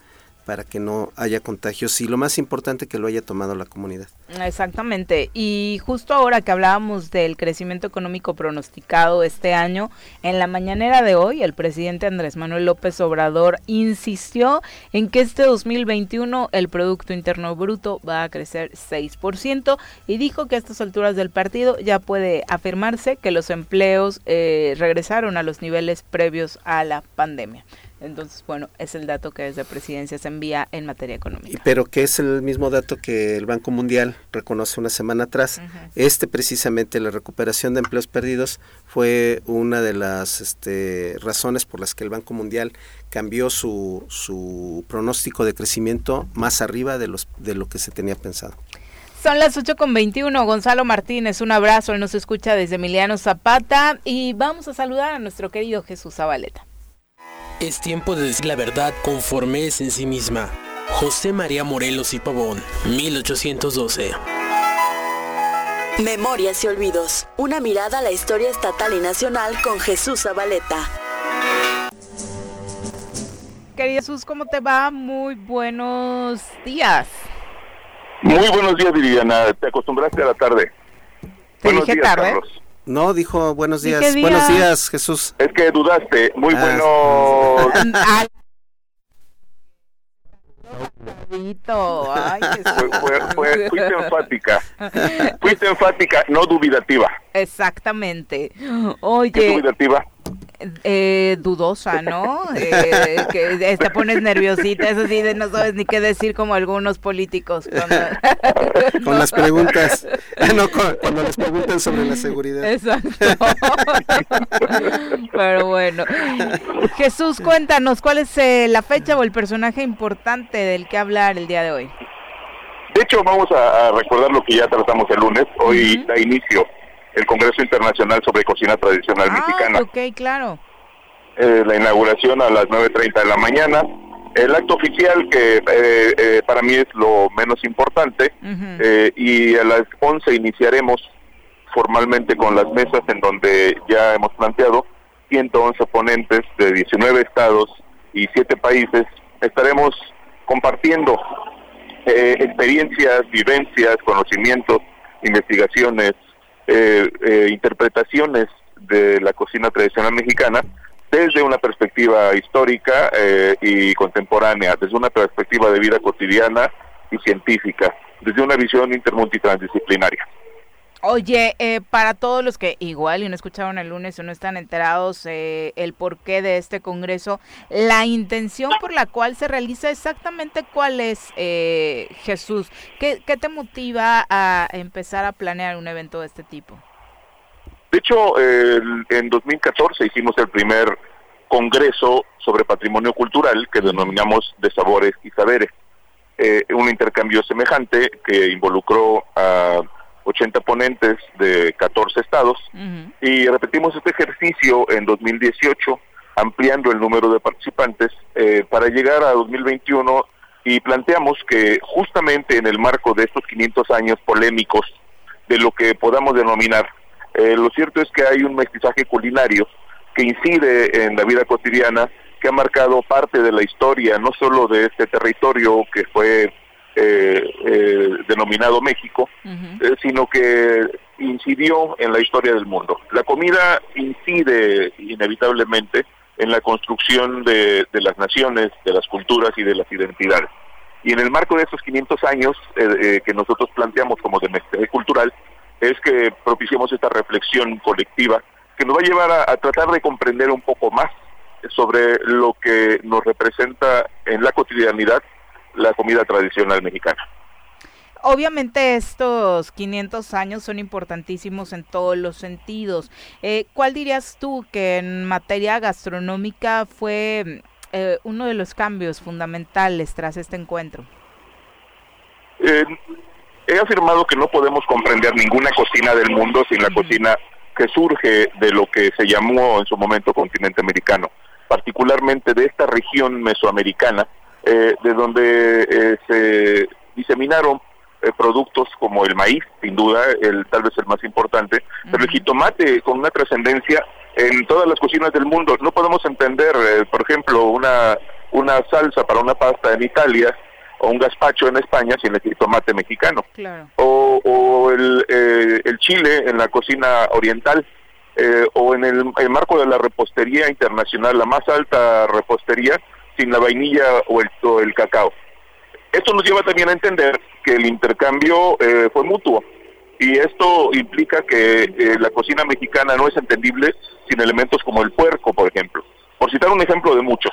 para que no haya contagios y lo más importante que lo haya tomado la comunidad. Exactamente. Y justo ahora que hablábamos del crecimiento económico pronosticado este año, en la mañanera de hoy el presidente Andrés Manuel López Obrador insistió en que este 2021 el Producto Interno Bruto va a crecer 6% y dijo que a estas alturas del partido ya puede afirmarse que los empleos eh, regresaron a los niveles previos a la pandemia. Entonces, bueno, es el dato que desde presidencia se envía en materia económica. Pero que es el mismo dato que el Banco Mundial reconoce una semana atrás. Este precisamente, la recuperación de empleos perdidos, fue una de las este, razones por las que el Banco Mundial cambió su, su pronóstico de crecimiento más arriba de, los, de lo que se tenía pensado. Son las 8 con 21. Gonzalo Martínez, un abrazo. Él nos escucha desde Emiliano Zapata. Y vamos a saludar a nuestro querido Jesús Zabaleta. Es tiempo de decir la verdad conforme es en sí misma. José María Morelos y Pavón, 1812. Memorias y olvidos. Una mirada a la historia estatal y nacional con Jesús Zabaleta. Querido Jesús, ¿cómo te va? Muy buenos días. Muy buenos días, Viviana. Te acostumbraste a la tarde. Te dije tarde. No, dijo buenos días. Buenos días, Jesús. Es que dudaste. Muy ah, bueno. Ay, fuiste enfática. Fuiste enfática, no dubitativa. Exactamente. Oye. ¿Qué dubitativa? Eh, dudosa, ¿no? Eh, que te pones nerviosita, eso sí, no sabes ni qué decir como algunos políticos. Con las preguntas, no, cuando les preguntan sobre la seguridad. Exacto. Pero bueno. Jesús, cuéntanos, ¿cuál es eh, la fecha o el personaje importante del que hablar el día de hoy? De hecho, vamos a, recordar lo que ya tratamos el lunes. Hoy da inicio el Congreso Internacional sobre Cocina Tradicional ah, Mexicana. ok, claro. Eh, la inauguración a las 9.30 de la mañana. El acto oficial, que eh, eh, para mí es lo menos importante, y a las 11 iniciaremos formalmente con las mesas en donde ya hemos planteado 111 ponentes de 19 estados y 7 países. Estaremos compartiendo experiencias, vivencias, conocimientos, investigaciones, eh, eh, interpretaciones de la cocina tradicional mexicana desde una perspectiva histórica eh, y contemporánea, desde una perspectiva de vida cotidiana y científica, desde una visión intermultitransdisciplinaria. Oye, eh, para todos los que igual y no escucharon el lunes o no están enterados eh, el porqué de este congreso, la intención por la cual se realiza exactamente cuál es, eh, Jesús. ¿Qué, te motiva a empezar a planear un evento de este tipo? De hecho, en 2014 hicimos el primer congreso sobre patrimonio cultural que denominamos de sabores y saberes. un intercambio semejante que involucró a 80 ponentes de 14 estados. Y repetimos este ejercicio en 2018 ampliando el número de participantes eh, para llegar a 2021 y planteamos que justamente en el marco de estos 500 años polémicos de lo que podamos denominar, eh, lo cierto es que hay un mestizaje culinario que incide en la vida cotidiana, que ha marcado parte de la historia, no solo de este territorio que fue eh, eh, denominado México, eh, sino que incidió en la historia del mundo. La comida incide inevitablemente en la construcción de, las naciones, de las culturas y de las identidades. Y en el marco de estos 500 años que nosotros planteamos como de mestizaje cultural, es que propiciemos esta reflexión colectiva que nos va a llevar a tratar de comprender un poco más sobre lo que nos representa en la cotidianidad la comida tradicional mexicana. Obviamente estos 500 años son importantísimos en todos los sentidos. Eh, ¿Cuál dirías tú que en materia gastronómica fue eh, uno de los cambios fundamentales tras este encuentro? Eh, he afirmado que no podemos comprender ninguna cocina del mundo sin la cocina que surge de lo que se llamó en su momento continente americano, particularmente de esta región mesoamericana eh, de donde eh, se diseminaron eh, productos como el maíz, sin duda, el tal vez el más importante, pero el jitomate con una trascendencia en todas las cocinas del mundo. No podemos entender, por ejemplo, una, una salsa para una pasta en Italia o un gazpacho en España sin el jitomate mexicano. O, o el, el chile en la cocina oriental. o en el, el, marco de la repostería internacional, la más alta repostería, sin la vainilla o el, el cacao. Esto nos lleva también a entender que el intercambio eh, fue mutuo y esto implica que eh, la cocina mexicana no es entendible sin elementos como el puerco, por ejemplo. por citar un ejemplo de muchos.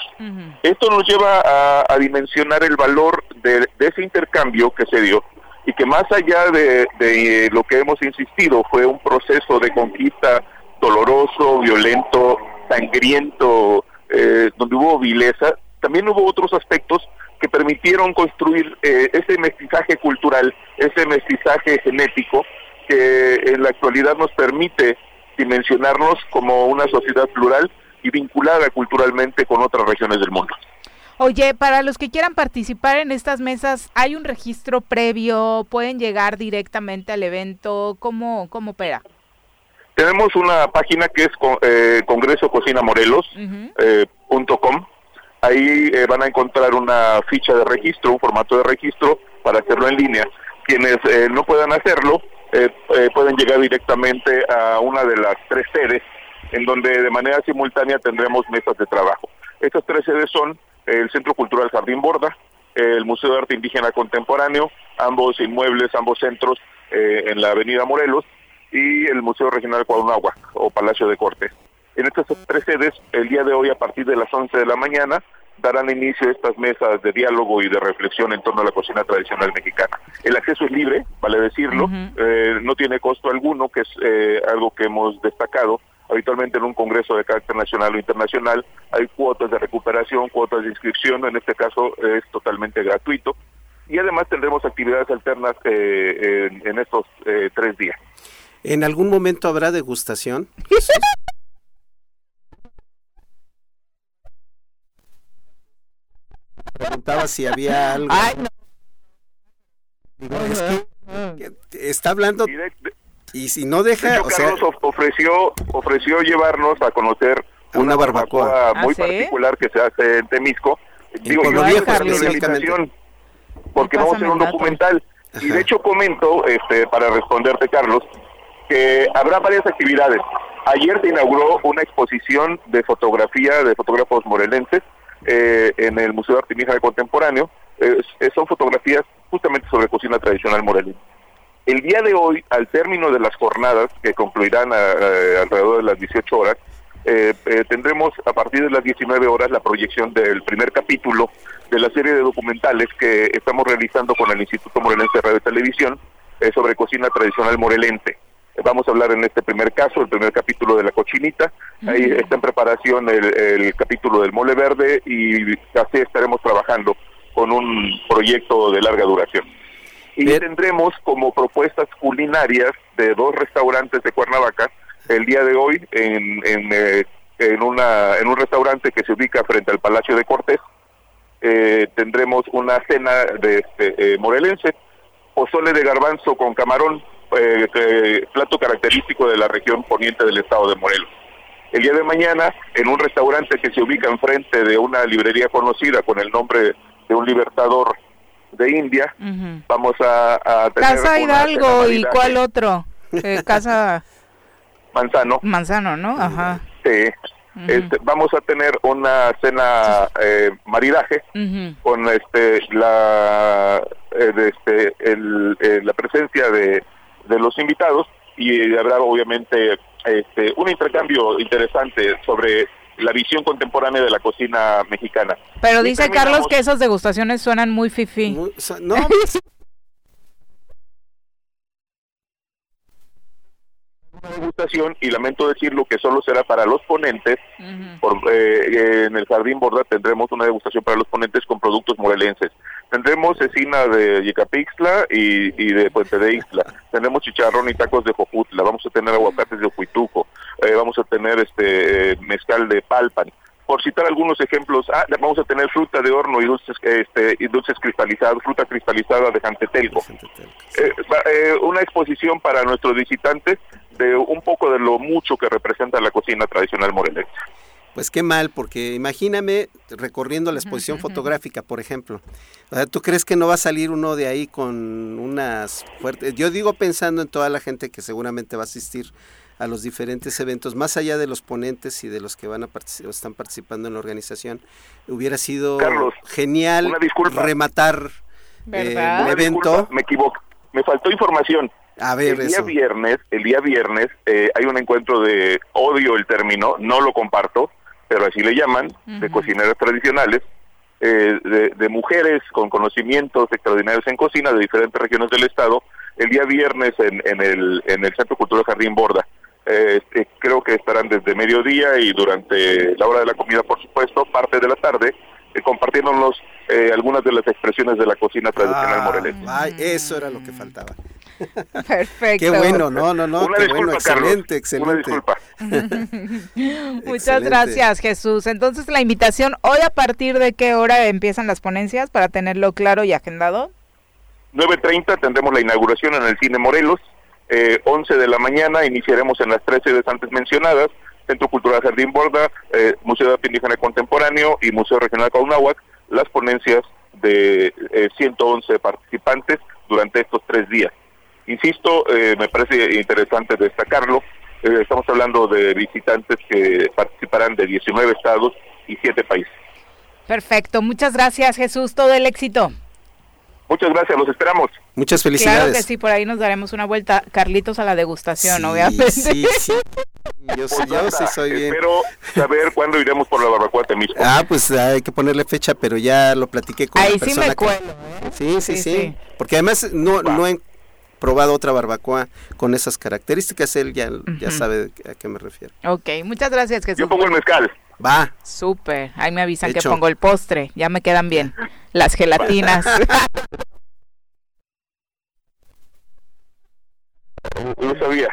Esto nos lleva a, dimensionar el valor de, ese intercambio que se dio y que más allá de, de, lo que hemos insistido fue un proceso de conquista doloroso, violento, sangriento, eh, donde hubo vileza, también hubo otros aspectos que permitieron construir eh, ese mestizaje cultural, ese mestizaje genético que en la actualidad nos permite dimensionarnos como una sociedad plural y vinculada culturalmente con otras regiones del mundo. Oye, para los que quieran participar en estas mesas, ¿hay un registro previo? ¿Pueden llegar directamente al evento? ¿Cómo, cómo opera? Tenemos una página que es eh, congresococinamorelos.com. Eh, Ahí eh, van a encontrar una ficha de registro, un formato de registro para hacerlo en línea. Quienes eh, no puedan hacerlo pueden llegar directamente a una de las tres sedes en donde de manera simultánea tendremos mesas de trabajo. Estas tres sedes son el Centro Cultural Jardín Borda, el Museo de Arte Indígena Contemporáneo, ambos inmuebles, ambos centros en la Avenida Morelos, y el Museo Regional Cuauhnáhuac o Palacio de Cortes. En estas tres sedes, el día de hoy a partir de las 11 de la mañana, darán inicio estas mesas de diálogo y de reflexión en torno a la cocina tradicional mexicana. El acceso es libre, vale decirlo, eh, no tiene costo alguno, que es eh, algo que hemos destacado. Habitualmente en un congreso de carácter nacional o internacional hay cuotas de recuperación, cuotas de inscripción, en este caso es totalmente gratuito. Y además tendremos actividades alternas eh, en, en, estos tres días. ¿En algún momento habrá degustación? Preguntaba si había algo. está hablando y si no deja, o sea, ofreció ofreció llevarnos a conocer una, barbacoa, muy ¿Ah, particular que se hace en Temisco. Digo, yo porque vamos a hacer un documental. Y de hecho comento, este, para responderte, Carlos, que habrá varias actividades. Ayer se inauguró una exposición de fotografía de fotógrafos morelenses eh, en el Museo de de Contemporáneo. son fotografías justamente sobre cocina tradicional morelense. El día de hoy, al término de las jornadas, que concluirán alrededor de las 18 horas, eh, eh, tendremos a partir de las 19 horas la proyección del primer capítulo de la serie de documentales que estamos realizando con el Instituto Morelense de Radio y Televisión sobre cocina tradicional morelense. Vamos a hablar en este primer caso, el primer capítulo de la cochinita. Ahí está en preparación el, capítulo del mole verde y así estaremos trabajando con un proyecto de larga duración. Y tendremos como propuestas culinarias de dos restaurantes de Cuernavaca el día de hoy en, en, eh, en, una, en un restaurante que se ubica frente al Palacio de Cortés. Eh, tendremos una cena de este, eh, morelense, pozole de garbanzo con camarón, eh, plato característico de la región poniente del estado de Morelos. El día de mañana, en un restaurante que se ubica enfrente de una librería conocida con el nombre de un libertador de India, vamos a, tener... Casa Hidalgo y cuál otro? Eh, casa... Manzano. Manzano, ¿no? Ajá. Sí. Este, vamos a tener una cena eh, maridaje con este la eh, este, el, la presencia de de los invitados y habrá obviamente este, un intercambio interesante sobre la visión contemporánea de la cocina mexicana. Pero dice Carlos que esas degustaciones suenan muy fifi. no, degustación y lamento decirlo que solo será para los ponentes. por, eh, en el Jardín Borda tendremos una degustación para los ponentes con productos morelenses. Tendremos cecina de Yecapixtla y, y de Puente de Ixtla. Tendremos chicharrón y tacos de Jojutla. Vamos a tener aguacates de Huituco. Eh, vamos a tener este eh, mezcal de Palpan por citar algunos ejemplos, ah, vamos a tener fruta de horno y dulces, este, y dulces cristalizados, fruta cristalizada de Jantetelco. Eh, una exposición para nuestros visitantes de un poco de lo mucho que representa la cocina tradicional morelense. Pues qué mal, porque imagíname recorriendo la exposición fotográfica, por ejemplo. ¿Tú crees que no va a salir uno de ahí con unas fuertes? Yo digo pensando en toda la gente que seguramente va a asistir a los diferentes eventos, más allá de los ponentes y de los que van a están participando en la organización, hubiera sido genial rematar eh, el evento. me equivoco, me faltó información. A ver, el día viernes, el día viernes eh, hay un encuentro de odio el término, no lo comparto, pero así le llaman, de cocineras tradicionales, eh, de, mujeres con conocimientos extraordinarios en cocina de diferentes regiones del estado, el día viernes en, en, el, en el Centro Cultural Jardín Borda. Eh, creo que estarán desde mediodía y durante la hora de la comida, por supuesto, parte de la tarde, eh, compartiéndonos eh, algunas de las expresiones de la cocina tradicional ah, eso era lo que faltaba. Perfecto. Qué bueno, no, no, no, qué bueno, excelente, excelente. Muchas gracias, Jesús. Entonces, la invitación, hoy a partir de qué hora empiezan las ponencias para tenerlo claro y agendado? 9.30 tendremos la inauguración en el Cine Morelos, eh, 11 de la mañana iniciaremos en las tres sedes antes mencionadas, Centro Cultural Jardín Borda, eh, Museo de Arte Indígena Contemporáneo y Museo Regional Caunahuac, las ponencias de 111 eh, participantes durante estos tres días. Insisto, eh, me parece interesante destacarlo, estamos hablando de visitantes que participarán de 19 estados y 7 países. Perfecto, muchas gracias Jesús, todo el éxito. Muchas gracias, los esperamos. Muchas felicidades. Claro que sí, por ahí nos daremos una vuelta, Carlitos, a la degustación, obviamente. Sí, sí. Yo, yo sí soy bien. Espero saber cuándo iremos por la barbacoa Temisco. Ah, pues hay que ponerle fecha, pero ya lo platiqué con ahí la persona sí me cuelo, ¿eh? sí, sí, sí, Porque además no, no probado otra barbacoa con esas características. Él ya, ya sabe a qué me refiero. Ok, muchas gracias, Jesús. Yo pongo el mezcal. Va. Súper. Ahí me avisan que pongo el postre. Ya me quedan bien. Las gelatinas. No sabía.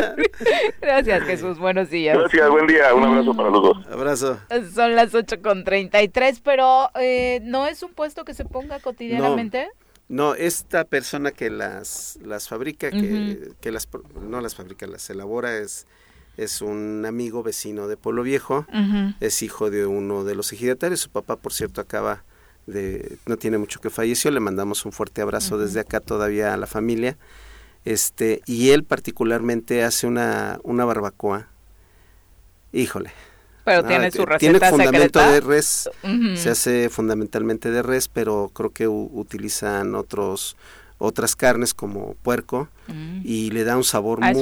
Gracias, Jesús. Buenos días. Gracias, buen día. Un abrazo para los dos. Abrazo. Son las 8 con 33, pero eh, ¿no es un puesto que se ponga cotidianamente? No, esta persona que las, las fabrica, que, que las, no las fabrica, las elabora, es es un amigo vecino de Pueblo Viejo, es hijo de uno de los ejidatarios, su papá por cierto acaba de, no tiene mucho que falleció, le mandamos un fuerte abrazo desde acá todavía a la familia, este, y él particularmente hace una, una barbacoa, híjole. Pero tiene su receta Tiene fundamento de res, se hace fundamentalmente de res, pero creo que utilizan otros otras carnes como puerco mm. y le da un sabor ah,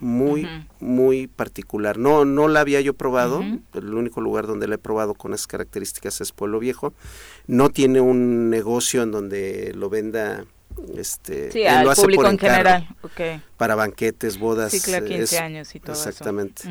muy muy muy particular. No no la había yo probado, el único lugar donde la he probado con esas características es Pueblo Viejo. No tiene un negocio en donde lo venda este sí, al público en general, para banquetes, bodas, sí, claro, 15 años y todo exactamente.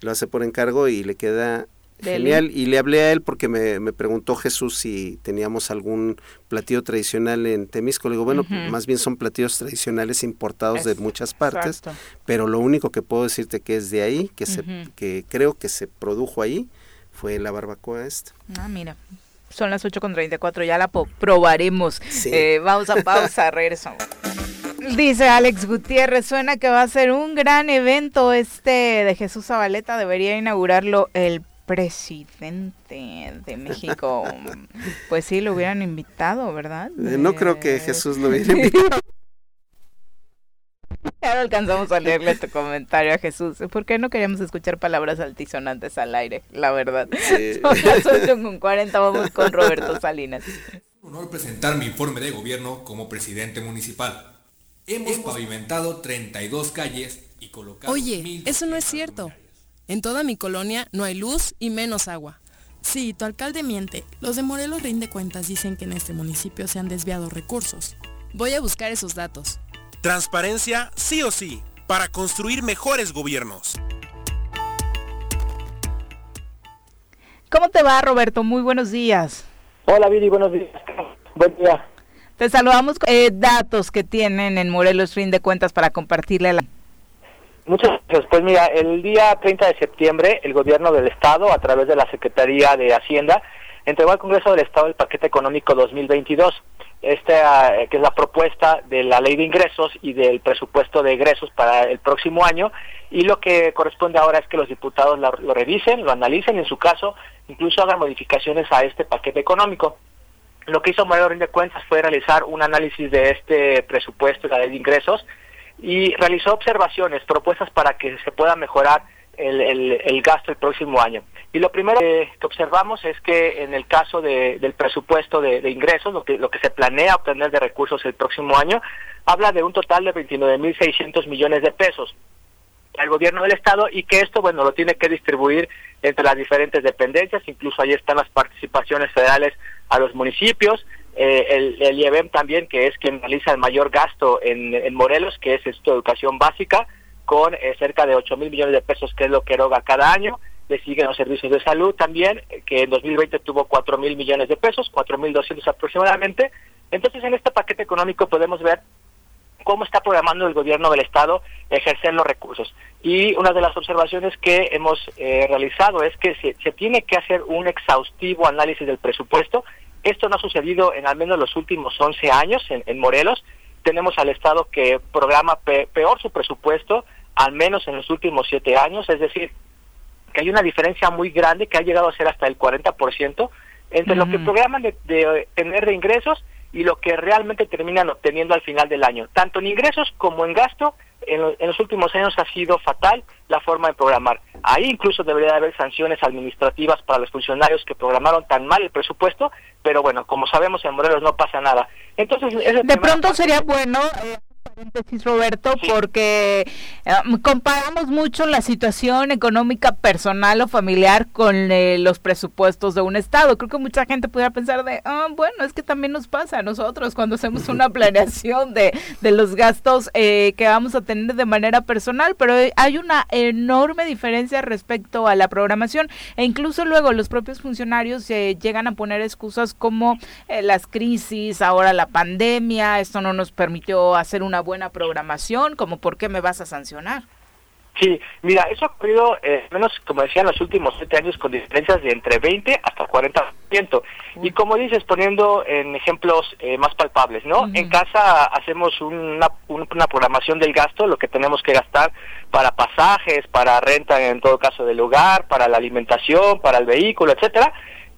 Lo hace por encargo y le queda Genial, y le hablé a él porque me, me, preguntó Jesús si teníamos algún platillo tradicional en Temisco. Le digo, bueno, más bien son platillos tradicionales importados de muchas partes, pero lo único que puedo decirte que es de ahí, que, se, que creo que se produjo ahí, fue la barbacoa esta. Ah, mira, son las 8.34, ya la probaremos. Eh, vamos a pausa, regresamos. Dice Alex Gutiérrez, suena que va a ser un gran evento este de Jesús Zabaleta, debería inaugurarlo el presidente de México. pues sí, lo hubieran invitado, ¿verdad? Eh, no creo que Jesús lo hubiera invitado. No alcanzamos a leerle tu comentario a Jesús. ¿Por qué no queríamos escuchar palabras altisonantes al aire? La verdad. Son las 8 con 40, vamos con Roberto Salinas. Un honor presentar mi informe de gobierno como presidente municipal. Hemos pavimentado 32 calles y colocado... Oye, eso no es cierto. En toda mi colonia no hay luz y menos agua. Sí, tu alcalde miente. Los de Morelos Rinde Cuentas dicen que en este municipio se han desviado recursos. Voy a buscar esos datos. Transparencia sí o sí, para construir mejores gobiernos. ¿Cómo te va, Roberto? Muy buenos días. Hola, Viri, buenos días. Buen día. Te saludamos con eh, datos que tienen en Morelos Rinde Cuentas para compartirle a la Muchas gracias. Pues mira, el día 30 de septiembre el gobierno del Estado, a través de la Secretaría de Hacienda, entregó al Congreso del Estado el paquete económico 2022, esta, eh, que es la propuesta de la ley de ingresos y del presupuesto de egresos para el próximo año. Y lo que corresponde ahora es que los diputados lo, revisen, lo analicen y en su caso incluso hagan modificaciones a este paquete económico. Lo que hizo Mayor de Cuentas fue realizar un análisis de este presupuesto y la ley de ingresos y realizó observaciones, propuestas para que se pueda mejorar el, el, gasto el próximo año. Y lo primero que, observamos es que en el caso del presupuesto de, ingresos, lo que, lo que se planea obtener de recursos el próximo año, habla de un total de 29.600 millones de pesos. al gobierno del estado y que esto, bueno, lo tiene que distribuir entre las diferentes dependencias, incluso ahí están las participaciones federales a los municipios, eh, el, el IEBEM también, que es quien realiza el mayor gasto en, Morelos, que es esto, educación básica, con eh, cerca de 8 mil millones de pesos, que es lo que eroga cada año. Le siguen los servicios de salud también, que en 2020 tuvo 4 mil millones de pesos, 4 mil 200 aproximadamente. Entonces, en este paquete económico podemos ver cómo está programando el gobierno del Estado ejercer los recursos. Y una de las observaciones que hemos eh, realizado es que se, se, tiene que hacer un exhaustivo análisis del presupuesto. Esto no ha sucedido en al menos los últimos 11 años en, en Morelos. Tenemos al Estado que programa pe peor su presupuesto, al menos en los últimos 7 años, es decir, que hay una diferencia muy grande que ha llegado a ser hasta el 40% entre uh -huh. lo que programan de, de tener de ingresos y lo que realmente terminan obteniendo al final del año. Tanto en ingresos como en gasto, en, lo, en, los últimos años ha sido fatal la forma de programar. Ahí incluso debería haber sanciones administrativas para los funcionarios que programaron tan mal el presupuesto, pero bueno, como sabemos en Morelos no pasa nada. Entonces, de pronto sería bueno... Eh paréntesis, Roberto, sí. porque um, comparamos mucho la situación económica personal o familiar con eh, los presupuestos de un Estado. Creo que mucha gente pudiera pensar de, oh, bueno, es que también nos pasa a nosotros cuando hacemos una planeación de, de los gastos eh, que vamos a tener de manera personal, pero hay una enorme diferencia respecto a la programación e incluso luego los propios funcionarios eh, llegan a poner excusas como eh, las crisis, ahora la pandemia, esto no nos permitió hacer una buena programación, como por qué me vas a sancionar. Sí, mira, eso ha ocurrido, eh, menos como decía, en los últimos siete años con diferencias de entre 20 hasta 40%. Uh Y como dices, poniendo en ejemplos eh, más palpables, ¿no? Uh -huh. En casa hacemos una, una programación del gasto, lo que tenemos que gastar para pasajes, para renta en todo caso del lugar, para la alimentación, para el vehículo, etcétera.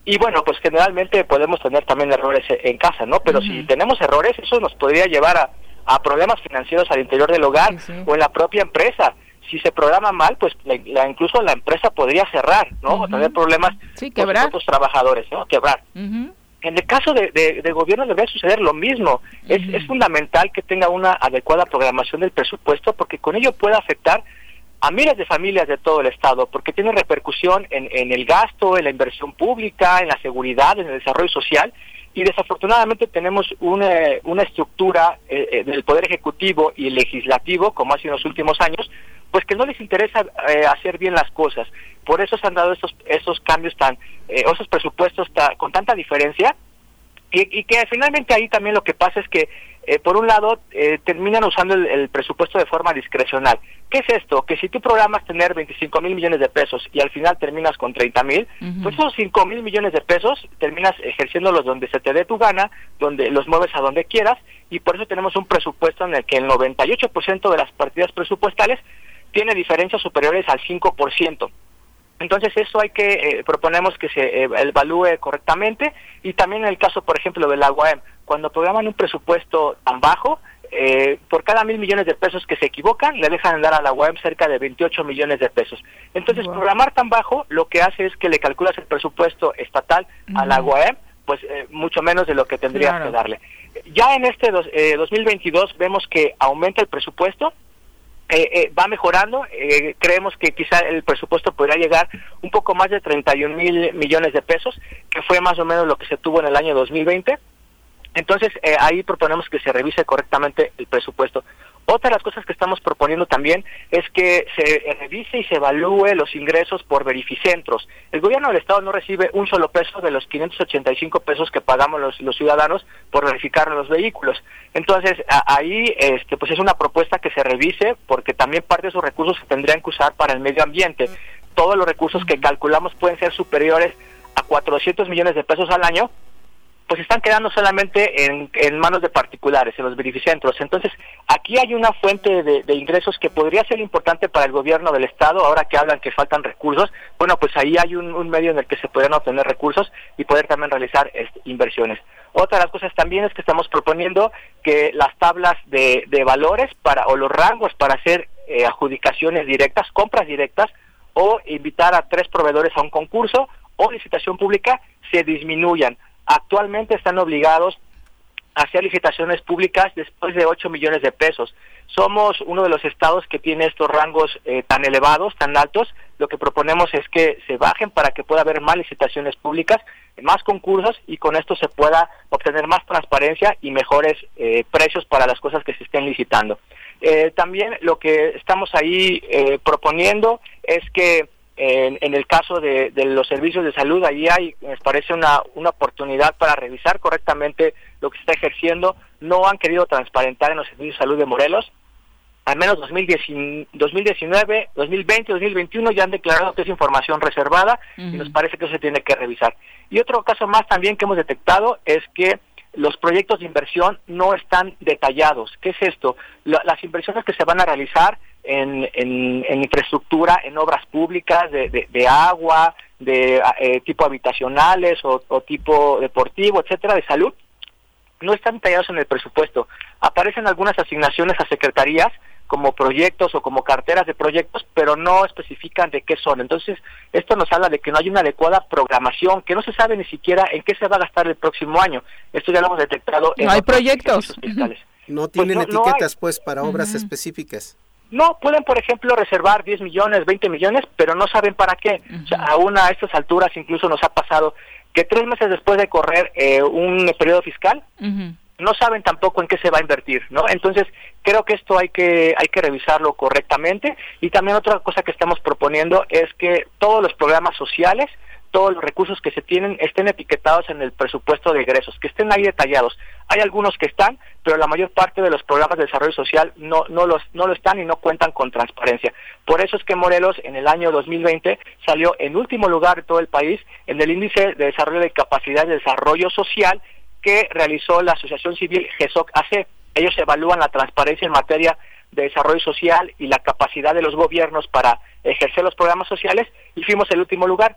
Y bueno, pues generalmente podemos tener también errores en casa, ¿no? Pero uh -huh. si tenemos errores, eso nos podría llevar a a problemas financieros al interior del hogar sí, sí. o en la propia empresa. Si se programa mal, pues la, la, incluso la empresa podría cerrar, ¿no? Uh -huh. O tener problemas sí, con los trabajadores, ¿no? Quebrar. Uh -huh. En el caso de, de, de, gobierno debería suceder lo mismo. Uh -huh. es, es fundamental que tenga una adecuada programación del presupuesto porque con ello puede afectar a miles de familias de todo el estado, porque tiene repercusión en, en el gasto, en la inversión pública, en la seguridad, en el desarrollo social, y desafortunadamente tenemos una, una estructura eh, eh, del Poder Ejecutivo y Legislativo, como ha sido en los últimos años, pues que no les interesa eh, hacer bien las cosas. Por eso se han dado estos, estos cambios tan, eh, esos presupuestos ta, con tanta diferencia, y, y, que finalmente ahí también lo que pasa es que, eh, por un lado, eh, terminan usando el, el, presupuesto de forma discrecional. ¿Qué es esto? Que si tú programas tener 25 mil millones de pesos y al final terminas con 30 mil, uh -huh. pues esos 5 mil millones de pesos terminas ejerciéndolos donde se te dé tu gana, donde los mueves a donde quieras, y por eso tenemos un presupuesto en el que el 98% de las partidas presupuestales tiene diferencias superiores al 5%. Entonces eso hay que, eh, proponemos que se eh, evalúe correctamente y también en el caso, por ejemplo, del agua cuando programan un presupuesto tan bajo, eh, por cada mil millones de pesos que se equivocan, le dejan dar a la UAM cerca de 28 millones de pesos. Entonces, wow. programar tan bajo lo que hace es que le calculas el presupuesto estatal -huh. a la UAM, pues eh, mucho menos de lo que tendrías claro. que darle. Ya en este dos, 2022 vemos que aumenta el presupuesto, eh, eh, va mejorando. Eh, creemos que quizá el presupuesto podría llegar un poco más de 31 mil millones de pesos, que fue más o menos lo que se tuvo en el año 2020. Entonces, eh, ahí proponemos que se revise correctamente el presupuesto. Otra de las cosas que estamos proponiendo también es que se revise y se evalúe los ingresos por verificentros. El gobierno del Estado no recibe un solo peso de los 585 pesos que pagamos los, los ciudadanos por verificar los vehículos. Entonces, a, ahí este, pues es una propuesta que se revise porque también parte de esos recursos se tendrían que usar para el medio ambiente. Todos los recursos que calculamos pueden ser superiores a 400 millones de pesos al año pues están quedando solamente en, manos de particulares, en los beneficentros. Entonces, aquí hay una fuente de, ingresos que podría ser importante para el gobierno del Estado, ahora que hablan que faltan recursos, bueno, pues ahí hay un, medio en el que se podrían obtener recursos y poder también realizar este, inversiones. Otra de las cosas también es que estamos proponiendo que las tablas de, de valores para o los rangos para hacer eh, adjudicaciones directas, compras directas, o invitar a tres proveedores a un concurso o licitación pública se disminuyan actualmente están obligados hacer licitaciones públicas después de 8 millones de pesos. Somos uno de los estados que tiene estos rangos eh, tan elevados, tan altos. Lo que proponemos es que se bajen para que pueda haber más licitaciones públicas, más concursos y con esto se pueda obtener más transparencia y mejores eh, precios para las cosas que se estén licitando. Eh, también lo que estamos ahí proponiendo es que en, el caso de, los servicios de salud, ahí hay, me parece, una, una oportunidad para revisar correctamente lo que se está ejerciendo. No han querido transparentar en los servicios de salud de Morelos. Al menos 2019, 2020, 2021 ya han declarado que es información reservada y nos parece que eso se tiene que revisar. Y otro caso más también que hemos detectado es que los proyectos de inversión no están detallados. ¿Qué es esto? las inversiones que se van a realizar en, en, infraestructura, en obras públicas de, de, agua, de eh, tipo habitacionales o, o, tipo deportivo, etcétera, de salud, no están detallados en el presupuesto. Aparecen algunas asignaciones a secretarías como proyectos o como carteras de proyectos, pero no especifican de qué son. Entonces, esto nos habla de que no hay una adecuada programación, que no se sabe ni siquiera en qué se va a gastar el próximo año. Esto ya lo hemos detectado. En no hay proyectos. No pues tienen etiquetas, pues, para obras específicas. No, pueden, por ejemplo, reservar 10 millones, 20 millones, pero no saben para qué. o sea, aún a estas alturas incluso nos ha pasado que tres meses después de correr eh, un periodo fiscal, no saben tampoco en qué se va a invertir, ¿no? Entonces, creo que esto hay que hay que revisarlo correctamente y también otra cosa que estamos proponiendo es que todos los programas sociales todos los recursos que se tienen estén etiquetados en el presupuesto de egresos, que estén ahí detallados. Hay algunos que están, pero la mayor parte de los programas de desarrollo social no, no, los, no lo están y no cuentan con transparencia. Por eso es que Morelos en el año 2020 salió en último lugar de todo el país en el índice de desarrollo de capacidad de desarrollo social que realizó la Asociación Civil GESOC AC. Ellos evalúan la transparencia en materia de desarrollo social y la capacidad de los gobiernos para ejercer los programas sociales y fuimos el último lugar.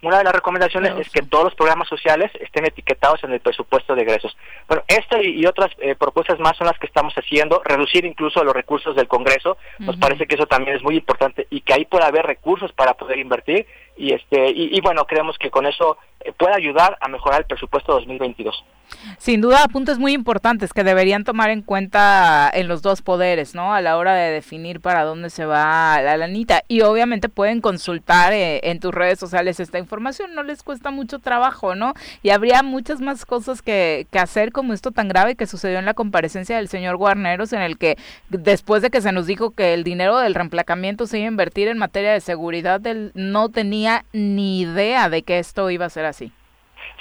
Una de las recomendaciones es que todos los programas sociales estén etiquetados en el presupuesto de egresos. Bueno, esta y, otras eh, propuestas más son las que estamos haciendo, reducir incluso los recursos del Congreso, nos parece que eso también es muy importante y que ahí pueda haber recursos para poder invertir y este y, bueno, creemos que con eso eh, puede ayudar a mejorar el presupuesto 2022. Sin duda, puntos muy importantes que deberían tomar en cuenta en los dos poderes, ¿no? A la hora de definir para dónde se va la lanita. Y obviamente pueden consultar eh, en tus redes sociales esta información, no les cuesta mucho trabajo, ¿no? Y habría muchas más cosas que, que hacer como esto tan grave que sucedió en la comparecencia del señor Guarneros, en el que después de que se nos dijo que el dinero del reemplacamiento se iba a invertir en materia de seguridad, él no tenía ni idea de que esto iba a ser así.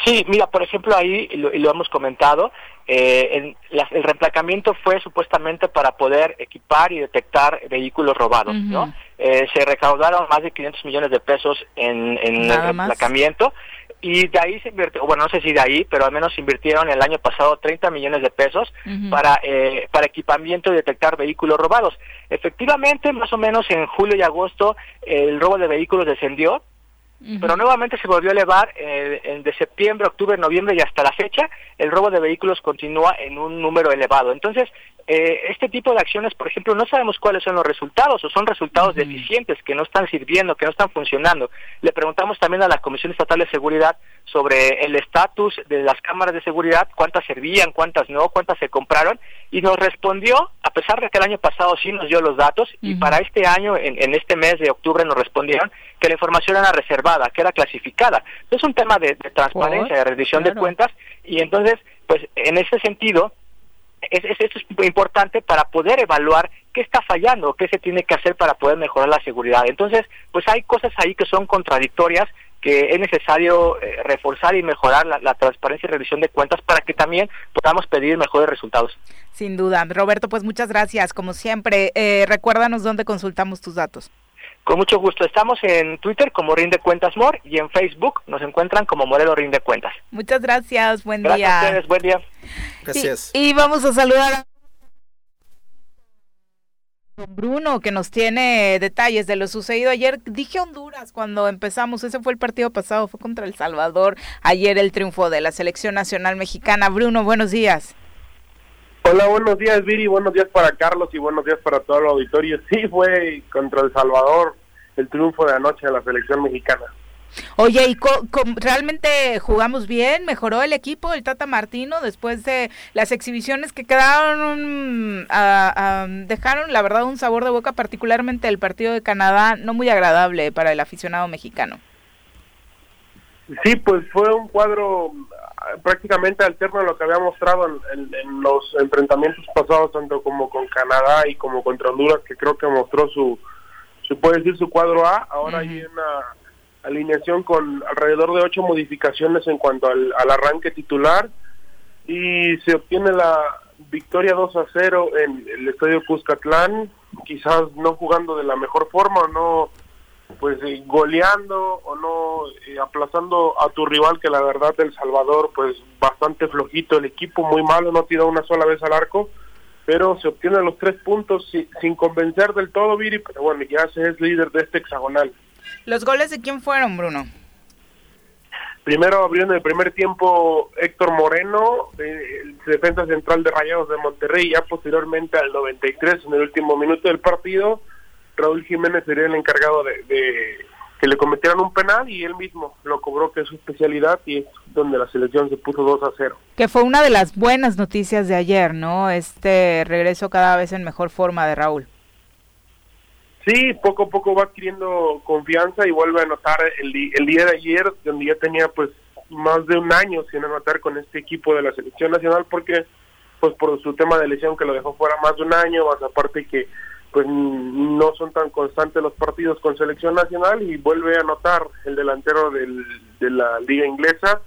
Sí, mira, por ejemplo, ahí, y lo, hemos comentado, eh, el reemplacamiento fue supuestamente para poder equipar y detectar vehículos robados, ¿no? Eh, se recaudaron más de 500 millones de pesos en, el reemplacamiento y de ahí se invirtió, bueno, no sé si de ahí, pero al menos invirtieron el año pasado 30 millones de pesos para, eh, para equipamiento y detectar vehículos robados. Efectivamente, más o menos en julio y agosto el robo de vehículos descendió, pero nuevamente se volvió a elevar eh, de septiembre, octubre, noviembre y hasta la fecha el robo de vehículos continúa en un número elevado. Entonces, eh, este tipo de acciones, por ejemplo, no sabemos cuáles son los resultados o son resultados deficientes que no están sirviendo, que no están funcionando. Le preguntamos también a la Comisión Estatal de Seguridad sobre el estatus de las cámaras de seguridad, cuántas servían, cuántas no, cuántas se compraron, y nos respondió, a pesar de que el año pasado sí nos dio los datos, y para este año, en, este mes de octubre, nos respondieron que la información era reservada, que era clasificada. Es un tema de, transparencia, de rendición de cuentas, y entonces, pues en ese sentido, es, es, es importante para poder evaluar qué está fallando, qué se tiene que hacer para poder mejorar la seguridad. Entonces, pues hay cosas ahí que son contradictorias que es necesario eh, reforzar y mejorar la, transparencia y revisión de cuentas para que también podamos pedir mejores resultados. Sin duda. Roberto, pues muchas gracias. Como siempre, eh, recuérdanos dónde consultamos tus datos. Con mucho gusto. Estamos en Twitter como Rinde Cuentas More y en Facebook nos encuentran como Modelo Rinde Cuentas. Muchas gracias. Buen día. Gracias a ustedes. Buen día. Gracias. y vamos a saludar a Bruno, que nos tiene detalles de lo sucedido ayer. Dije Honduras cuando empezamos, ese fue el partido pasado, fue contra El Salvador. Ayer el triunfo de la selección nacional mexicana. Bruno, buenos días. Hola, buenos días Viri, buenos días para Carlos y buenos días para todo el auditorio. Sí, fue contra El Salvador el triunfo de anoche de la selección mexicana. Oye, ¿y realmente jugamos bien? ¿Mejoró el equipo el Tata Martino después de las exhibiciones que quedaron, dejaron la verdad un sabor de boca, particularmente el partido de Canadá, no muy agradable para el aficionado mexicano? Sí, pues fue un cuadro prácticamente alterno a lo que había mostrado en, los enfrentamientos pasados, tanto como con Canadá y como contra Honduras, que creo que mostró su, se puede decir su cuadro A. Ahora hay una alineación con alrededor de ocho modificaciones en cuanto al, arranque titular y se obtiene la victoria 2 a 0 en el estadio Cuscatlán, quizás no jugando de la mejor forma, no pues eh, goleando o no eh, aplazando a tu rival que la verdad El Salvador pues bastante flojito el equipo muy malo no tiró una sola vez al arco pero se obtienen los tres puntos sin, convencer del todo Viri pero bueno ya se es líder de este hexagonal. Los goles de quién fueron Bruno primero abrió en el primer tiempo Héctor Moreno el defensa central de Rayados de Monterrey ya posteriormente al 93 en el último minuto del partido Raúl Jiménez sería el encargado de, que le cometieran un penal y él mismo lo cobró que es su especialidad y es donde la selección se puso 2 a 0. Que fue una de las buenas noticias de ayer, ¿no? Este regreso cada vez en mejor forma de Raúl. Sí, poco a poco va adquiriendo confianza y vuelve a anotar el, el día de ayer, donde ya tenía pues más de un año sin anotar con este equipo de la selección nacional porque pues por su tema de lesión que lo dejó fuera más de un año, más aparte que pues no son tan constantes los partidos con selección nacional y vuelve a anotar el delantero del, de la liga inglesa.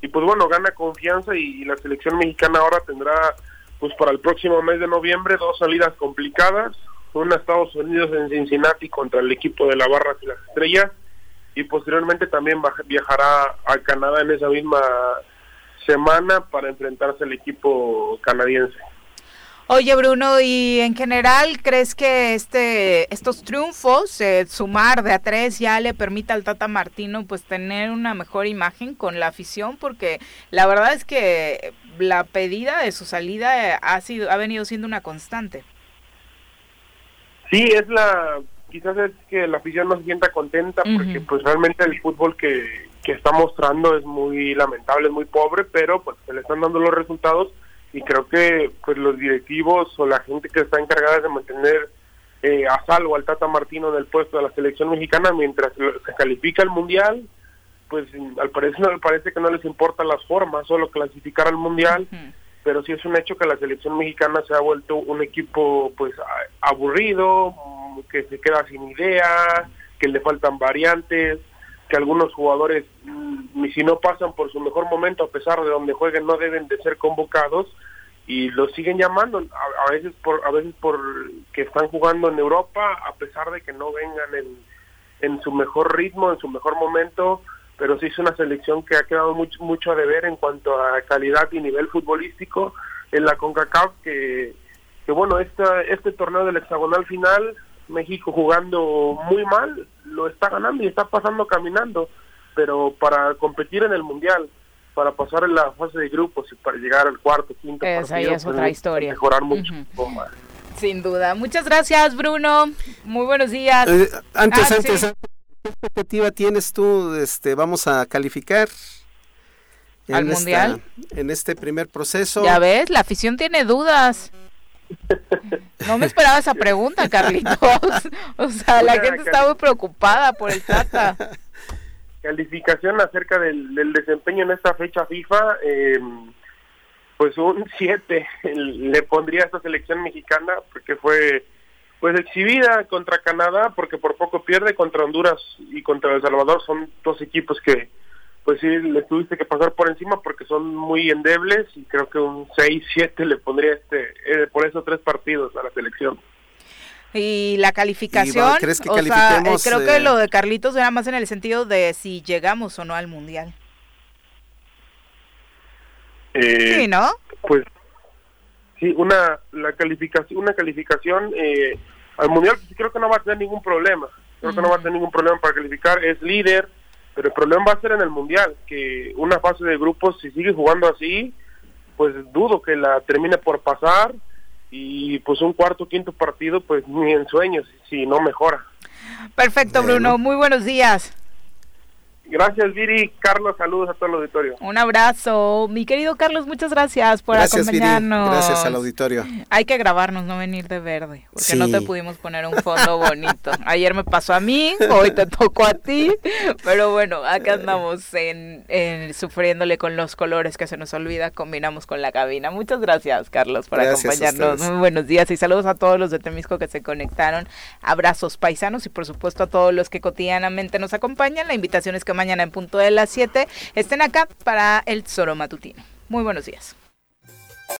Y pues bueno gana confianza y, la selección mexicana ahora tendrá pues para el próximo mes de noviembre dos salidas complicadas. Una Estados Unidos en Cincinnati contra el equipo de la Barra y las Estrellas. Y posteriormente también viajará a Canadá en esa misma semana para enfrentarse al equipo canadiense. Oye, Bruno, y en general, ¿crees que este estos triunfos, eh, sumar de a tres, ya le permita al Tata Martino pues tener una mejor imagen con la afición? Porque la verdad es que la pedida de su salida ha sido ha venido siendo una constante. Sí, es la quizás es que la afición no se sienta contenta porque pues realmente el fútbol que, que está mostrando es muy lamentable, es muy pobre, pero pues se le están dando los resultados y creo que pues los directivos o la gente que está encargada de mantener eh, a salvo al Tata Martino en el puesto de la selección mexicana mientras se califica el mundial pues al parecer no parece que no les importan las formas solo clasificar al mundial pero sí es un hecho que la selección mexicana se ha vuelto un equipo pues aburrido que se queda sin idea que le faltan variantes que algunos jugadores si no pasan por su mejor momento a pesar de donde jueguen no deben de ser convocados y los siguen llamando. A, veces por a veces por que están jugando en Europa a pesar de que no vengan en, en su mejor ritmo en su mejor momento pero sí es una selección que ha quedado mucho mucho a deber en cuanto a calidad y nivel futbolístico en la Concacaf que que bueno esta, este torneo del hexagonal final México jugando muy mal, lo está ganando y está pasando caminando, pero para competir en el Mundial, para pasar en la fase de grupos y para llegar al cuarto, quinto Esa partido, es otra historia. mejorar mucho. Sin duda. Muchas gracias, Bruno. Muy buenos días. Eh, antes, ah, antes, ¿qué expectativa tienes tú? Este, vamos a calificar. ¿Al Mundial? En este primer proceso. Ya ves, la afición tiene dudas. No me esperaba esa pregunta, Carlitos. O sea, la gente está muy preocupada por el Tata. Calificación acerca del, desempeño en esta fecha FIFA, eh, pues un 7 le pondría a esta selección mexicana porque fue pues exhibida contra Canadá porque por poco pierde contra Honduras y contra El Salvador son dos equipos que pues sí, le tuviste que pasar por encima porque son muy endebles y creo que un 6-7 le pondría este eh, por esos tres partidos a la selección. Y la calificación, ¿crees que o sea, eh, creo que eh? lo de Carlitos era más en el sentido de si llegamos o no al Mundial. sí, ¿no? Pues sí, una la calificación una calificación al Mundial pues, creo que no va a tener ningún problema. Creo que no va a tener ningún problema para calificar, es líder pero el problema va a ser en el Mundial, que una fase de grupos, si sigue jugando así, pues dudo que la termine por pasar y pues un cuarto, quinto partido, pues ni en sueños, si no mejora. Perfecto, Bruno. Muy buenos días. Gracias, Viri. Carlos, saludos a todo el auditorio. Un abrazo. Mi querido Carlos, muchas gracias por acompañarnos. Gracias al auditorio. Hay que grabarnos, no venir de verde, porque no te pudimos poner un fondo bonito. Ayer me pasó a mí, hoy te tocó a ti, pero bueno, acá andamos en, sufriéndole con los colores que se nos olvida, combinamos con la cabina. Muchas gracias, Carlos, por acompañarnos. Muy buenos días y saludos a todos los de Temisco que se conectaron. Abrazos paisanos y por supuesto a todos los que cotidianamente nos acompañan. La invitación es que mañana en punto de las 7 estén acá para el Zoro Matutino. Muy buenos días.